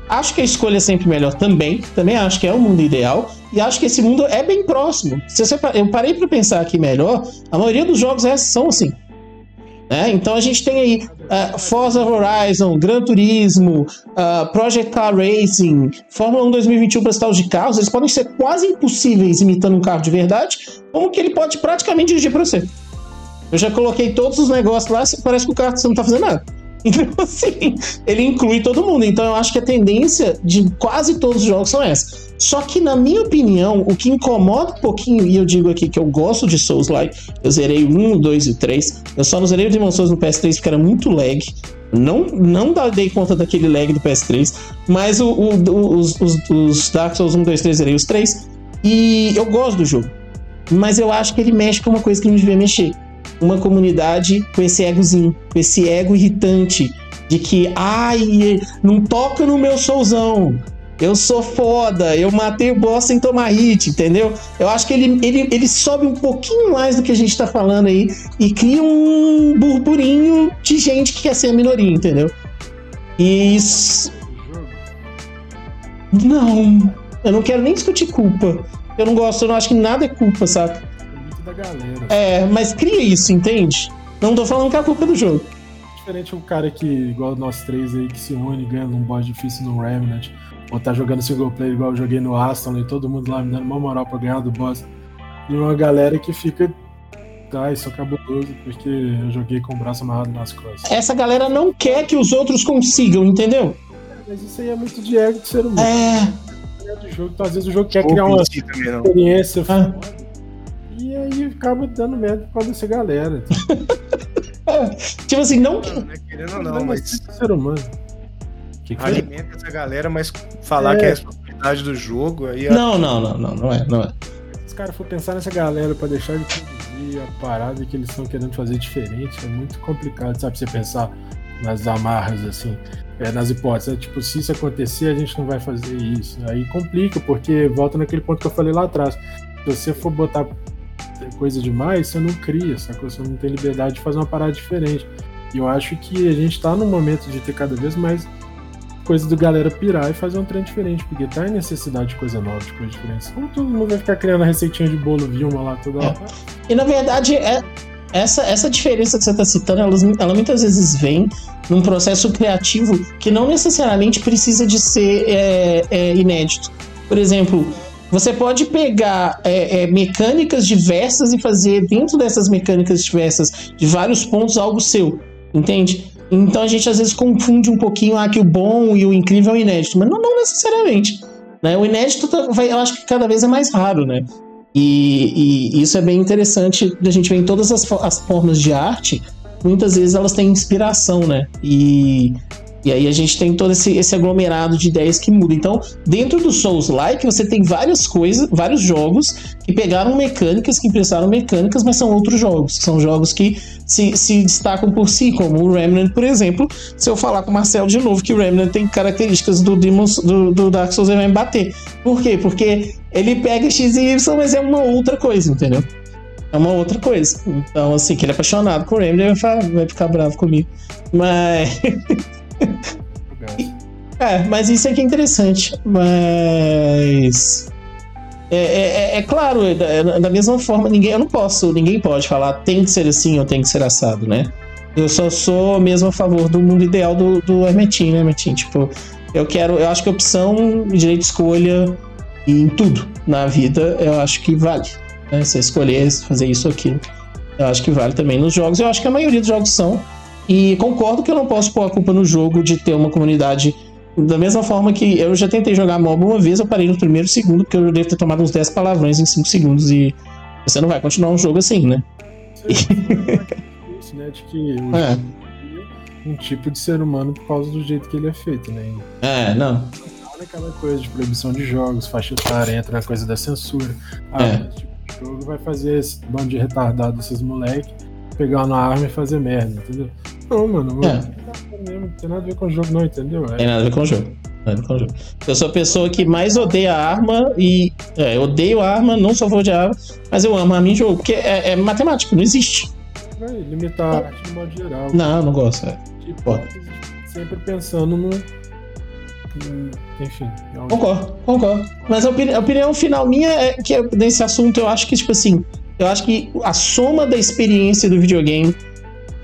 Speaker 1: Acho que a escolha é sempre melhor também. Também acho que é o mundo ideal. E acho que esse mundo é bem próximo. Se você, eu parei pra pensar aqui melhor, a maioria dos jogos é- são assim. né? Então a gente tem aí ah, Forza Horizon, Gran Turismo, ah, Project Car Racing, Fórmula 1 2021 para tal de carros, eles podem ser quase impossíveis imitando um carro de verdade, como que ele pode praticamente dirigir para você. Eu já coloquei todos os negócios lá, parece que o carro você não tá fazendo nada. Então, assim, ele inclui todo mundo. Então, eu acho que a tendência de quase todos os jogos são essa. Só que, na minha opinião, o que incomoda um pouquinho, e eu digo aqui que eu gosto de Souls-like, eu zerei o 1, o 2 e 3. Eu só não zerei o Demon Souls no PS3 porque era muito lag. Não, não dei conta daquele lag do PS3, mas o- o- os, os- os Dark Souls 1, 2, 3, zerei os três. E eu gosto do jogo. Mas eu acho que ele mexe com uma coisa que não devia mexer. Uma comunidade com esse egozinho, com esse ego irritante de que, ai, não toca no meu souzão. Eu sou foda, eu matei o boss sem tomar hit, entendeu? Eu acho que ele, ele, ele sobe um pouquinho mais do que a gente tá falando aí e cria um burburinho de gente que quer ser a minoria, entendeu? E isso. Não, eu não quero nem discutir culpa. Eu não gosto, eu não acho que nada é culpa, sabe?
Speaker 2: É da galera.
Speaker 1: É, mas cria isso, entende? Não tô falando que é a culpa do jogo.
Speaker 2: Diferente um cara que, igual nós três aí, que se une, ganha num boss difícil no Remnant, ou tá jogando single player igual eu joguei no Aston, e todo mundo lá me dando uma moral pra ganhar do boss. E uma galera que fica, tá, isso é cabuloso, porque eu joguei com o braço amarrado nas costas.
Speaker 1: Essa galera não quer que os outros consigam, entendeu?
Speaker 2: Mas isso aí é muito de ego do ser humano.
Speaker 1: É.
Speaker 2: É do jogo, então, às vezes o jogo quer
Speaker 3: Ou
Speaker 2: criar uma experiência
Speaker 1: Ah.
Speaker 2: foda, e aí acaba dando merda por causa dessa galera.
Speaker 1: Tipo assim, não.
Speaker 3: Não é querendo ou
Speaker 2: Não,
Speaker 3: não,
Speaker 2: mas é ser humano. Que que é?
Speaker 3: alimenta essa galera, mas falar
Speaker 2: É.
Speaker 3: que é a responsabilidade do jogo, aí é
Speaker 1: Não, não, não, não, não é, não é.
Speaker 2: Se os caras for pensar nessa galera pra deixar de produzir a parada que eles estão querendo fazer diferente, é muito complicado, sabe? Você pensar nas amarras, assim, é, nas hipóteses. É, tipo, se isso acontecer, a gente não vai fazer isso. Aí complica, porque volta naquele ponto que eu falei lá atrás. Se você for botar coisa demais, você não cria, sacou? Você não tem liberdade de fazer uma parada diferente. E eu acho que a gente tá num momento de ter cada vez mais coisa do galera pirar e fazer um trem diferente, porque tá em necessidade de coisa nova, de coisa diferente. Como todo mundo vai ficar criando a receitinha de bolo Vilma lá toda hora?
Speaker 1: E na verdade, é, essa, essa diferença que você está citando, ela, ela muitas vezes vem num processo criativo que não necessariamente precisa de ser é, é, inédito. Por exemplo, você pode pegar é, é, mecânicas diversas e fazer dentro dessas mecânicas diversas, de vários pontos, algo seu, entende? Então a gente às vezes confunde um pouquinho ah, que o bom e o incrível é o inédito, mas não, não necessariamente. Né? O inédito tá- eu acho que cada vez é mais raro, né? E, e isso é bem interessante da gente ver em todas as, as formas de arte. Muitas vezes elas têm inspiração, né? E, e aí a gente tem todo esse, esse aglomerado de ideias que muda. Então, dentro do Souls-like, você tem várias coisas, vários jogos que pegaram mecânicas, que emprestaram mecânicas, mas são outros jogos. São jogos que se, se destacam por si, como o Remnant, por exemplo. Se eu falar com o Marcelo de novo que o Remnant tem características do, Demon's, do, do Dark Souls, ele vai me bater. Por quê? Porque ele pega X e Y, mas é uma outra coisa, entendeu? É uma outra coisa. Então, assim, que ele é apaixonado o Remnant, vai, vai ficar bravo comigo. Mas. É, mas isso aqui é interessante. Mas. É, é- é- é claro, é da, da mesma forma, ninguém, eu não posso, ninguém pode falar tem que ser assim ou tem que ser assado, né? Eu só sou mesmo a favor do mundo ideal do, do Hermetinho, né, Hermetinho? Tipo, eu quero, eu acho que opção, direito de escolha em tudo na vida, eu acho que vale. Né? Você escolher fazer isso ou aquilo. Eu acho que vale também nos jogos. Eu acho que a maioria dos jogos são. E concordo que eu não posso pôr a culpa no jogo de ter uma comunidade. Da mesma forma que eu já tentei jogar MOBA uma vez, eu parei no primeiro segundo, porque eu devo ter tomado uns 10 palavrões em 5 segundos. E você não vai continuar um jogo assim, né?
Speaker 2: Isso, né? De que
Speaker 1: É.
Speaker 2: é um tipo de ser humano por causa do jeito que ele é feito, né?
Speaker 1: É, não.
Speaker 2: Olha aquela coisa de proibição de jogos, faixa etária, entra na coisa da censura. Ah,
Speaker 1: É.
Speaker 2: tipo de jogo vai fazer esse bando de retardado desses moleque pegar uma arma e fazer merda, entendeu? Não, mano, mano
Speaker 1: É.
Speaker 2: não tem nada a ver com o jogo, não, entendeu? É,
Speaker 1: Tem nada a ver com o jogo. Tem nada a ver com o jogo. Eu sou a pessoa que mais odeia arma e. É, eu odeio arma, não sou a favor de arma, mas eu amo arma em jogo, porque é, é matemático, não existe.
Speaker 2: vai limitar a arte de modo geral.
Speaker 1: Não, não gosto. É.
Speaker 2: Tipo, sempre pensando no. Enfim. é
Speaker 1: Concordo, concordo. Mas a, opini- a opinião final minha é que é- nesse assunto eu acho que, tipo assim, eu acho que a soma da experiência do videogame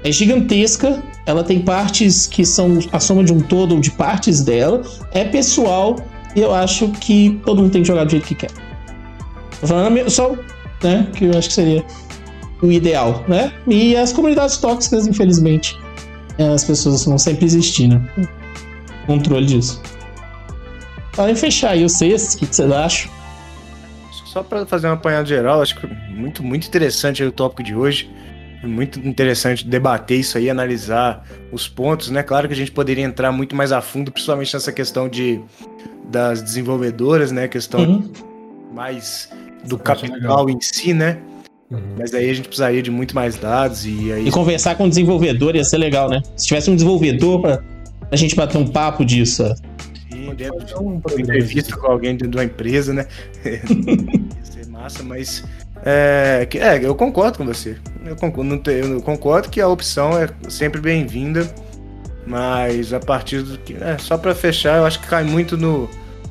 Speaker 1: é gigantesca. Ela tem partes que são a soma de um todo ou de partes dela. É pessoal e eu acho que todo mundo tem que jogar do jeito que quer. Tô falando só, né, que eu acho que seria o ideal, né? E as comunidades tóxicas, infelizmente, é, as pessoas vão sempre existir, né? Controle disso. Podem fechar aí o que que vocês acham?
Speaker 3: Só para fazer uma apanhada geral, acho que muito, muito interessante aí o tópico de hoje. Muito interessante debater isso aí, analisar os pontos, né? Claro que a gente poderia entrar muito mais a fundo, principalmente nessa questão de das desenvolvedoras, né? Questão
Speaker 1: Uhum.
Speaker 3: mais do
Speaker 2: Essa é
Speaker 3: capital em si, né?
Speaker 2: Uhum.
Speaker 3: Mas aí a gente precisaria de muito mais dados e aí
Speaker 1: E conversar com o desenvolvedor ia ser legal, né? Se tivesse um desenvolvedor pra a gente bater um papo disso.
Speaker 2: É um
Speaker 3: entrevista com alguém dentro de uma empresa, né? Ia ser massa, mas é, é, eu concordo com você. Eu concordo, eu concordo que a opção é sempre bem-vinda, mas a partir do que. É, só para fechar, eu acho que cai muito no,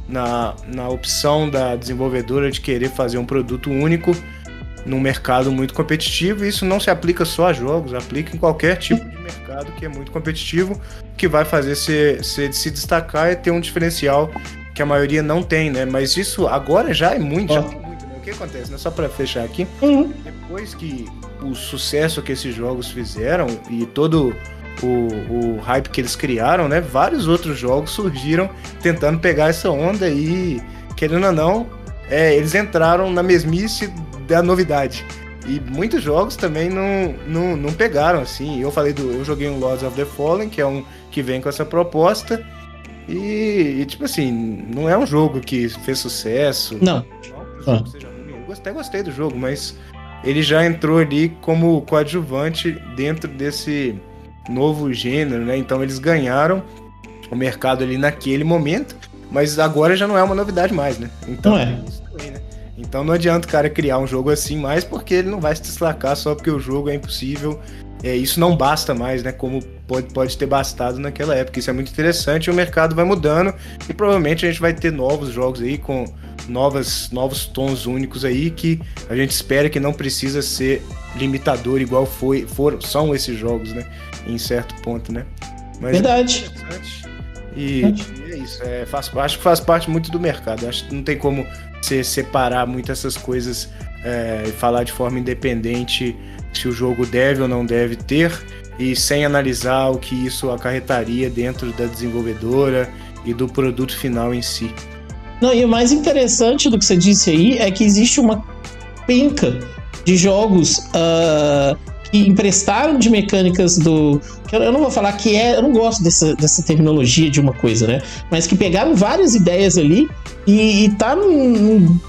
Speaker 3: na, na opção da desenvolvedora de querer fazer um produto único num mercado muito competitivo. E isso não se aplica só a jogos, aplica em qualquer tipo de mercado que é muito competitivo, que vai fazer se, se, se destacar e ter um diferencial que a maioria não tem, né? Mas isso agora já é muito, já
Speaker 1: Ó.
Speaker 3: tem muito, né? O que acontece, né? Só para fechar aqui,
Speaker 1: Uhum.
Speaker 3: depois que o sucesso que esses jogos fizeram e todo o, o hype que eles criaram, né? Vários outros jogos surgiram tentando pegar essa onda e, querendo ou não, é, eles entraram na mesmice da novidade. E muitos jogos também não, não, não pegaram, assim. Eu falei do. Eu joguei um Lords of the Fallen, que é um que vem com essa proposta. E, e, tipo assim, não é um jogo que fez sucesso.
Speaker 1: Não.
Speaker 3: Não seja ruim. Eu até gostei do jogo, mas ele já entrou ali como coadjuvante dentro desse novo gênero, né? Então eles ganharam o mercado ali naquele momento, mas agora já não é uma novidade mais, né? Então
Speaker 1: Não é.
Speaker 3: também, né? Então não adianta o cara criar um jogo assim mais, porque ele não vai se destacar só porque o jogo é impossível. É, isso não basta mais, né? Como pode, pode ter bastado naquela época. Isso é muito interessante o mercado vai mudando. E provavelmente a gente vai ter novos jogos aí com novas, novos tons únicos aí que a gente espera que não precisa ser limitador igual foi, foram, são esses jogos, né? Em certo ponto, né? Mas
Speaker 1: Verdade.
Speaker 3: é interessante. E, e é isso. É, faz, acho que faz parte muito do mercado. Acho que não tem como você separar muito essas coisas é, e falar de forma independente se o jogo deve ou não deve ter e sem analisar o que isso acarretaria dentro da desenvolvedora e do produto final em si.
Speaker 1: Não, e o mais interessante do que você disse aí é que existe uma penca de jogos ah, que emprestaram de mecânicas do. Eu não vou falar que é. Eu não gosto dessa, dessa terminologia de uma coisa, né? Mas que pegaram várias ideias ali e, e tá num, num-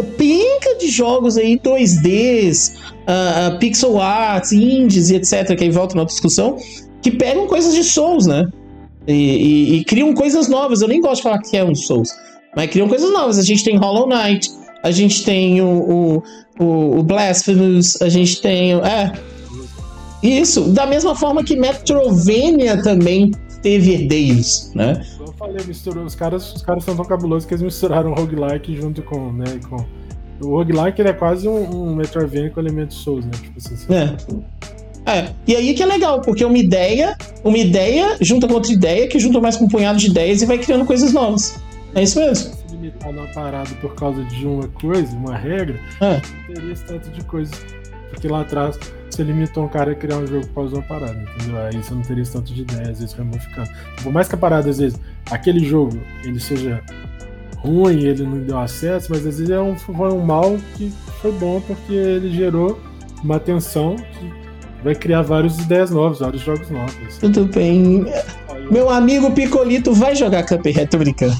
Speaker 1: penca de jogos aí 2Ds, ah, ah, pixel arts, indies e etc. Que aí volta na discussão, que pegam coisas de Souls, né? E, e- e criam coisas novas. Eu nem gosto de falar que é um Souls. Mas criam coisas novas. A gente tem Hollow Knight, a gente tem o, o, o, o Blasphemous, a gente tem. É. Isso. Da mesma forma que Metrovania também teve herdeiros, né?
Speaker 2: Eu falei, misturou, os caras, os caras são tão cabulosos que eles misturaram o roguelike junto com, né, com... O roguelike ele é quase um, um Metroidvania com elementos Souls, né? Tipo assim,
Speaker 1: É. É. E aí que é legal, porque uma ideia, uma ideia junta com outra ideia, que junta mais com um punhado de ideias e vai criando coisas novas. É isso mesmo.
Speaker 2: se limitar numa parada por causa de uma coisa, uma regra,
Speaker 1: É.
Speaker 2: não teria esse tanto de coisa. Porque lá atrás você limitou um cara a criar um jogo por causa de uma parada, entendeu? Aí você não teria esse tanto de ideia, às vezes vai modificando. Por mais que a parada, às vezes, aquele jogo ele seja ruim, ele não deu acesso, mas às vezes é um, foi um mal que foi bom porque ele gerou uma atenção que vai criar várias ideias novas, vários jogos novos.
Speaker 1: Tudo bem. Meu amigo Picolito vai jogar Cuphead, tô brincando.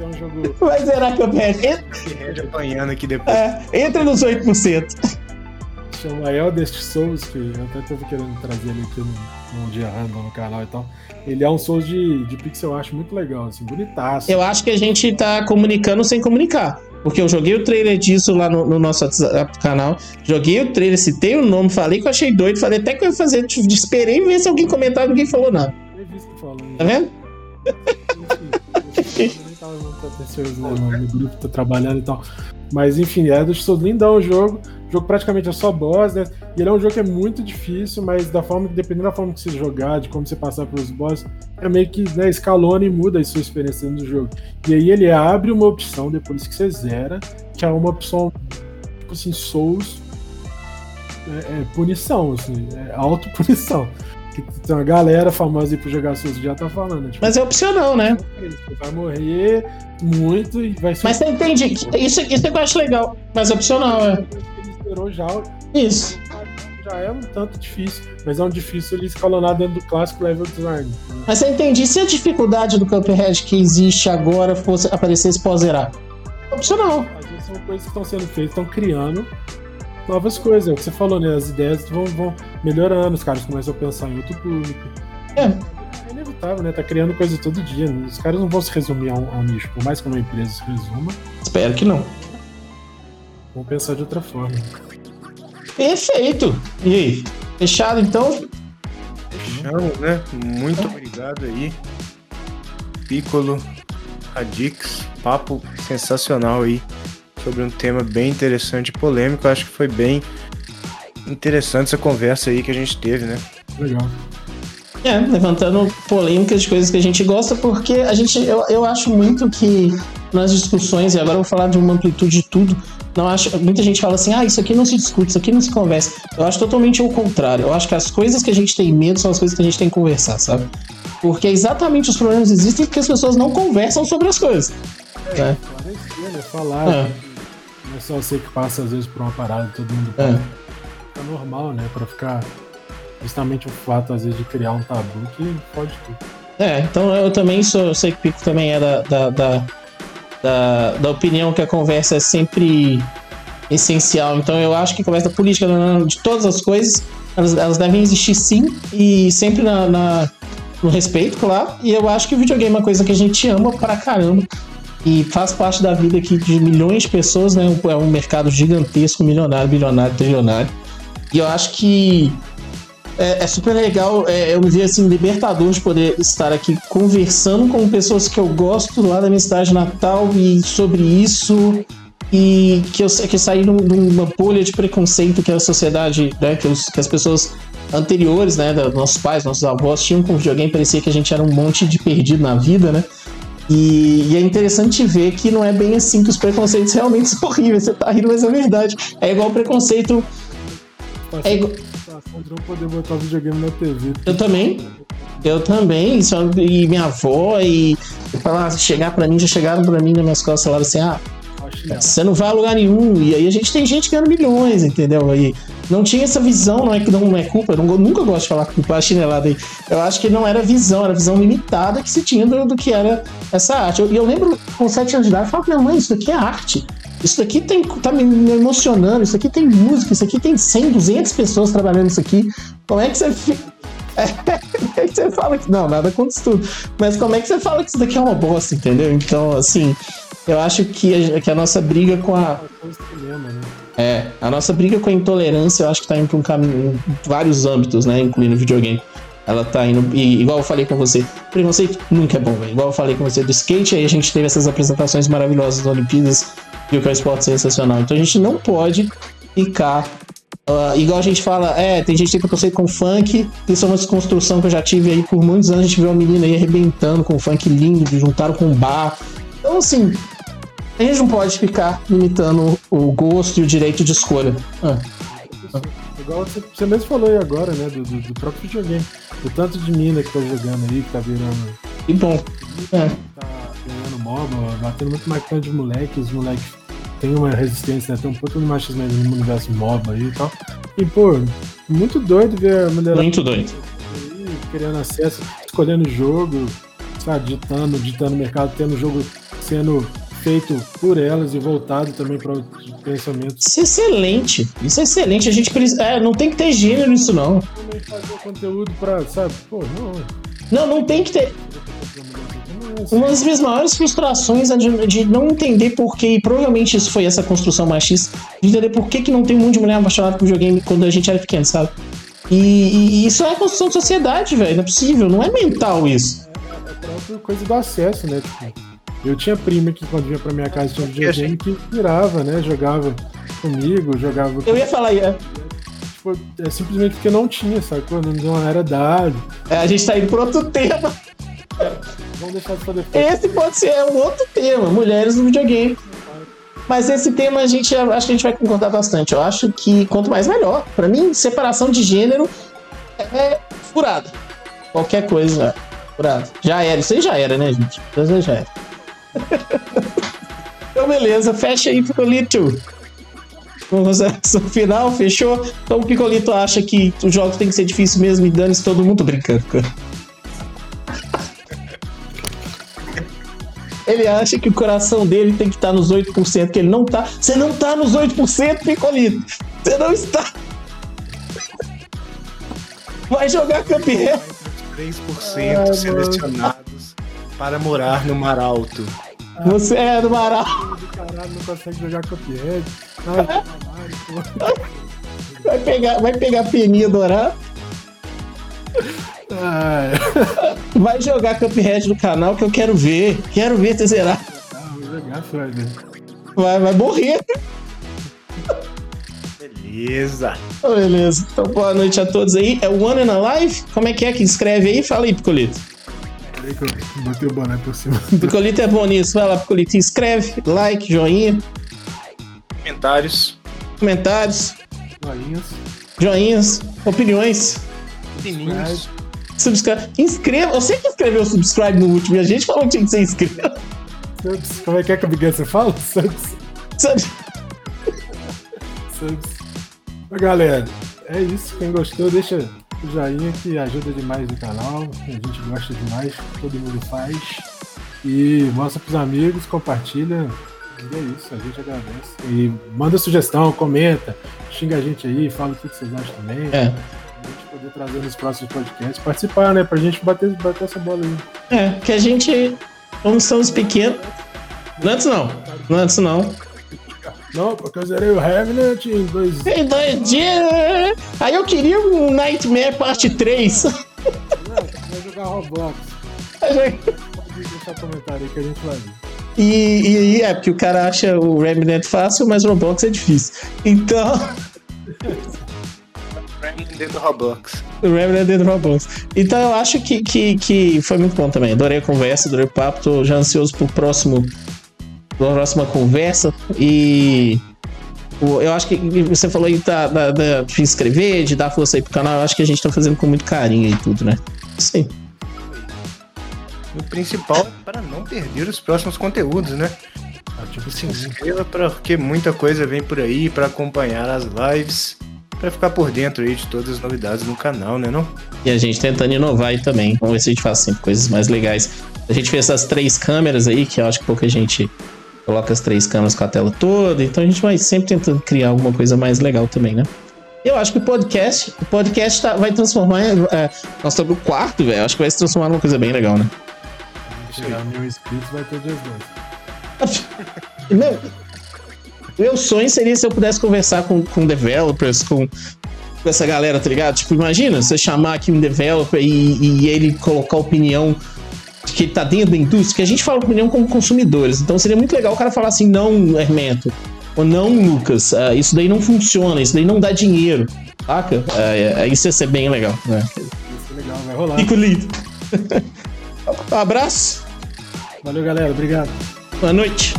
Speaker 2: um jogo
Speaker 1: Vai zerar Cuphead. Entra,
Speaker 3: Cuphead apanhando aqui depois.
Speaker 1: é, entra nos 8%.
Speaker 2: Chama Eldest Souls, que eu até tava querendo trazer ele aqui num, dia random no canal e tal. Ele é um Souls de, de pixel, eu acho muito legal, assim, bonitaço.
Speaker 1: Eu acho que a gente tá comunicando sem comunicar. Porque eu joguei o trailer disso lá no, no nosso WhatsApp canal. Joguei o trailer, citei o nome, falei que eu achei doido. Falei até que eu ia fazer. Tipo, esperei ver se alguém comentava ninguém falou nada. Tá vendo?
Speaker 2: no grupo, tô trabalhando e tal. Mas enfim, é do lindão o jogo. O jogo praticamente é só boss, né? E ele é um jogo que é muito difícil, mas da forma, dependendo da forma que você jogar, de como você passar pelos bosses, é meio que né, escalona e muda a sua experiência no jogo. E aí ele abre uma opção depois que você zera, que é uma opção, tipo assim, Souls é, é punição, assim, é autopunição que tem uma galera famosa aí pra jogar Souls já tá falando.
Speaker 1: Tipo, Mas é opcional, né?
Speaker 2: Vai morrer muito e vai ser.
Speaker 1: Mas você entende? Isso, isso eu acho legal. Mas é opcional, é. Ele
Speaker 2: esperou já.
Speaker 1: Isso.
Speaker 2: Já é um tanto difícil, mas é um difícil ele escalonar dentro do clássico level design.
Speaker 1: Mas você entende? Se a dificuldade do Cuphead que existe agora fosse aparecesse pós zerar? Opcional.
Speaker 2: Às vezes são coisas que estão sendo feitas, estão criando novas coisas. É o que você falou, né? As ideias vão, vão melhorando, os caras começam a pensar em outro público. É. É inevitável, né? Tá criando coisa todo dia. Né? Os caras não vão se resumir a um, a um nicho, por mais que uma empresa se resuma.
Speaker 1: Espero que não.
Speaker 2: Vão pensar de outra forma.
Speaker 1: Perfeito! E aí? Fechado então?
Speaker 3: Fechamos, né? Muito obrigado aí. Piccolo, Radix, papo sensacional aí sobre um tema bem interessante e polêmico. Acho que foi bem interessante essa conversa aí que a gente teve, né?
Speaker 2: Legal.
Speaker 1: É, levantando polêmicas de coisas que a gente gosta, porque a gente, eu, eu acho muito que nas discussões, e agora eu vou falar de uma amplitude de tudo, não acho, muita gente fala assim, ah, isso aqui não se discute, isso aqui não se conversa. Eu acho totalmente o contrário. Eu acho que as coisas que a gente tem medo são as coisas que a gente tem que conversar, sabe? Porque exatamente os problemas existem porque as pessoas não conversam sobre as coisas.
Speaker 2: É, né? né? falar. É. Não é só você que passa às vezes por uma parada todo mundo é. Fica normal, né? Pra ficar. Justamente o fato, às vezes, de criar um tabu que pode tudo.
Speaker 1: É, então eu também sou. Eu sei que o Pico também é da, da, da, da, da opinião que a conversa é sempre essencial. Então eu acho que conversa política, de todas as coisas, elas, elas devem existir sim, e sempre na, na, no respeito, claro. E eu acho que o videogame é uma coisa que a gente ama pra caramba e faz parte da vida aqui de milhões de pessoas, né? É um mercado gigantesco, milionário, bilionário, trilionário. E eu acho que é, é super legal, é, eu me vi assim, libertador de poder estar aqui conversando com pessoas que eu gosto lá da minha cidade natal e sobre isso. E que eu, que eu saí numa bolha de preconceito que a sociedade, né, que, os, que as pessoas anteriores, né, da, nossos pais, nossos avós tinham com videogame, parecia que a gente era um monte de perdido na vida, né? E, e, é interessante ver que não é bem assim que os preconceitos realmente são horríveis. Você tá rindo, mas é verdade. É igual preconceito.
Speaker 2: É igual... não poder botar videogame na TV.
Speaker 1: Eu também. Eu também. E minha avó e falar, chegar para mim, já chegaram para mim na minha escola falaram assim: ah, você não vai a lugar nenhum. E aí a gente tem gente ganhando milhões, entendeu? Aí não tinha essa visão, não é que não é culpa, eu, nunca gosto de falar culpa, a chinelada aí. Eu acho que não era visão, era visão limitada que se tinha do, do que era essa arte. E eu, eu, lembro com sete anos de idade, eu falava, minha mãe, isso daqui é arte. Isso daqui tem, tá me, me emocionando, isso aqui tem música, isso aqui tem 100, 200 pessoas trabalhando isso aqui. Como é que você é, você fala que. Não, nada contra tudo. Mas como é que você fala que isso daqui é uma bosta, entendeu? Então, assim, eu acho que a, que a nossa briga com a. É, a nossa briga com a intolerância, eu acho que tá indo pra um caminho, em vários âmbitos, né? Incluindo videogame. Ela tá indo. E, igual eu falei com você, preconceito nunca é bom, velho. Igual eu falei com você do skate, aí a gente teve essas apresentações maravilhosas das Olimpíadas o que é um esporte sensacional. Então a gente não pode ficar. Uh, igual a gente fala, é, tem gente que tem preconceito com funk, isso é uma desconstrução que eu já tive aí por muitos anos. A gente vê uma menina aí arrebentando com funk lindo, juntaram com bar. Então, assim, a gente não pode ficar limitando o gosto e o direito de escolha. Ah.
Speaker 2: Igual você, você, mesmo falou aí agora, né? Do, do, do, próprio videogame. O tanto de mina que tá jogando aí, que tá virando.
Speaker 1: E bom. É.
Speaker 2: Tá ganhando MOBA, batendo muito mais de moleque, os moleques têm uma resistência, né? Tem um pouco de machismo no universo MOBA aí e tal. E, pô, muito doido ver a mulher.
Speaker 1: Muito doido.
Speaker 2: Querendo acesso, escolhendo o jogo, sabe, ditando, ditando o mercado, tendo o jogo sendo feito por elas e voltado também para outros pensamentos.
Speaker 1: Isso é excelente. Isso é excelente. A gente precisa. É, não tem que ter gênero nisso, não.
Speaker 2: Também fazer conteúdo para, sabe? Pô, não.
Speaker 1: Não, não tem que ter. Uma das minhas maiores frustrações é de, de não entender por que, e provavelmente isso foi essa construção machista, de entender por que, que não tem um monte de mulher apaixonada por videogame quando a gente era pequeno, sabe? E, e- e isso é construção de sociedade, velho. Não é possível, não é mental isso.
Speaker 2: É a própria coisa do acesso, né? Tipo, eu tinha prima que quando vinha pra minha casa tinha um videogame que virava, né? Jogava comigo, jogava.
Speaker 1: Eu ia falar, é,
Speaker 2: É simplesmente porque não tinha, sacou? Não, não era dado.
Speaker 1: é, a gente tá indo por outro tema.
Speaker 2: Vamos deixar pra depois.
Speaker 1: Esse pode ser um outro tema, mulheres no videogame. Mas esse tema a gente acho que a gente vai concordar bastante. Eu acho que quanto mais melhor. Pra mim, separação de gênero é furada. Qualquer coisa, furada. Já era, isso aí já era, né, gente? Isso aí já era. então, beleza, fecha aí, Picolito. Com consideração final, fechou? Então, o Picolito acha que os jogos tem que ser difícil mesmo e dane-se todo mundo brincando, cara. Ele acha que o coração dele tem que estar nos 8%, que ele não tá. Você não tá nos 8%, Picolito. Você não está. Vai jogar Cuphead.
Speaker 3: 3%
Speaker 2: Ai,
Speaker 3: selecionados para morar no Mar Alto.
Speaker 1: Você é do Marau.
Speaker 2: Caralho, não consegue jogar Cuphead.
Speaker 1: Vai pegar, vai pegar peninha dourada.
Speaker 2: Ai,
Speaker 1: Vai jogar Cuphead no canal que eu quero ver. Quero ver você zerar.
Speaker 2: ah, vai.
Speaker 1: Vai, morrer.
Speaker 3: Beleza.
Speaker 1: Beleza. Então, boa noite a todos aí. É o One in a Live? Como é que é que escreve aí? Fala aí, Picolito.
Speaker 2: Peraí que eu botei o boné por cima.
Speaker 1: Picolito é bom nisso. Vai lá, Picolito. Inscreve, like, joinha,
Speaker 3: Comentários.
Speaker 1: comentários,
Speaker 2: Joinhas.
Speaker 1: joinhas, opiniões.
Speaker 3: Sininhos.
Speaker 1: Subscribe. Inscreva. Você que escreveu subscribe no último e a gente falou que tinha que ser inscrito.
Speaker 2: Subs. Como é que é que a Big você fala? Subs. Subs. Ô, galera, é isso. Quem gostou, deixa o joinha que ajuda demais o canal. A gente gosta demais, todo mundo faz. E mostra pros amigos, compartilha. E é isso, a gente agradece. E manda sugestão, comenta, xinga a gente aí, fala o que vocês acham também.
Speaker 1: É.
Speaker 2: Pra gente poder trazer nos próximos podcasts. Participar, né? Pra gente bater, bater essa bola aí.
Speaker 1: É, que a gente, como somos pequenos. Não antes não. Não antes não.
Speaker 2: Não, porque eu zerei o Revenant em dois.
Speaker 1: Tem dois dias. Aí eu queria um Nightmare parte 3.
Speaker 2: Vai jogar Roblox. Pode deixar comentário aí que a gente vai ver.
Speaker 1: E, e, e é, porque o cara acha o Remnant fácil, mas o Roblox é difícil. Então,
Speaker 3: Dentro do Roblox.
Speaker 1: o Remnant é dentro do Roblox. Então eu acho que, que, que foi muito bom também. Adorei a conversa, adorei o papo, tô já ansioso pro próximo. Pra próxima conversa. E. Eu acho que você falou aí da, da- da- de se inscrever, de dar força aí pro canal. Eu acho que a gente tá fazendo com muito carinho e tudo, né? Isso aí.
Speaker 3: O principal é para não perder os próximos conteúdos, né?
Speaker 2: Ativa o
Speaker 3: Se
Speaker 2: sininho.
Speaker 3: inscreva porque muita coisa vem por aí para acompanhar as lives, para ficar por dentro aí de todas as novidades no canal, né não?
Speaker 1: E a gente tentando inovar aí também. Vamos ver se a gente faz sempre coisas mais legais. A gente fez essas três câmeras aí, que eu acho que pouca gente coloca as três câmeras com a tela toda. Então a gente vai sempre tentando criar alguma coisa mais legal também, né? Eu acho que o podcast, o podcast tá- vai transformar. É, nós estamos no quarto, velho. Acho que vai se transformar numa coisa bem legal, né?
Speaker 2: Chegar mil inscritos vai ter dois.
Speaker 1: Meu, meu sonho seria se eu pudesse conversar com, com developers, com, com essa galera, tá ligado? Tipo, imagina você chamar aqui um developer e, e ele colocar opinião que ele tá dentro da indústria, que a gente fala opinião como consumidores. Então seria muito legal o cara falar assim, não, Hermeto, ou não, Lucas, ah, isso daí não funciona, isso daí não dá dinheiro, saca? Ah, é, isso ia ser bem legal, né?
Speaker 2: Isso é legal, vai rolar.
Speaker 1: Fico lindo. Um abraço,
Speaker 2: Valeu, galera. Obrigado.
Speaker 1: boa noite.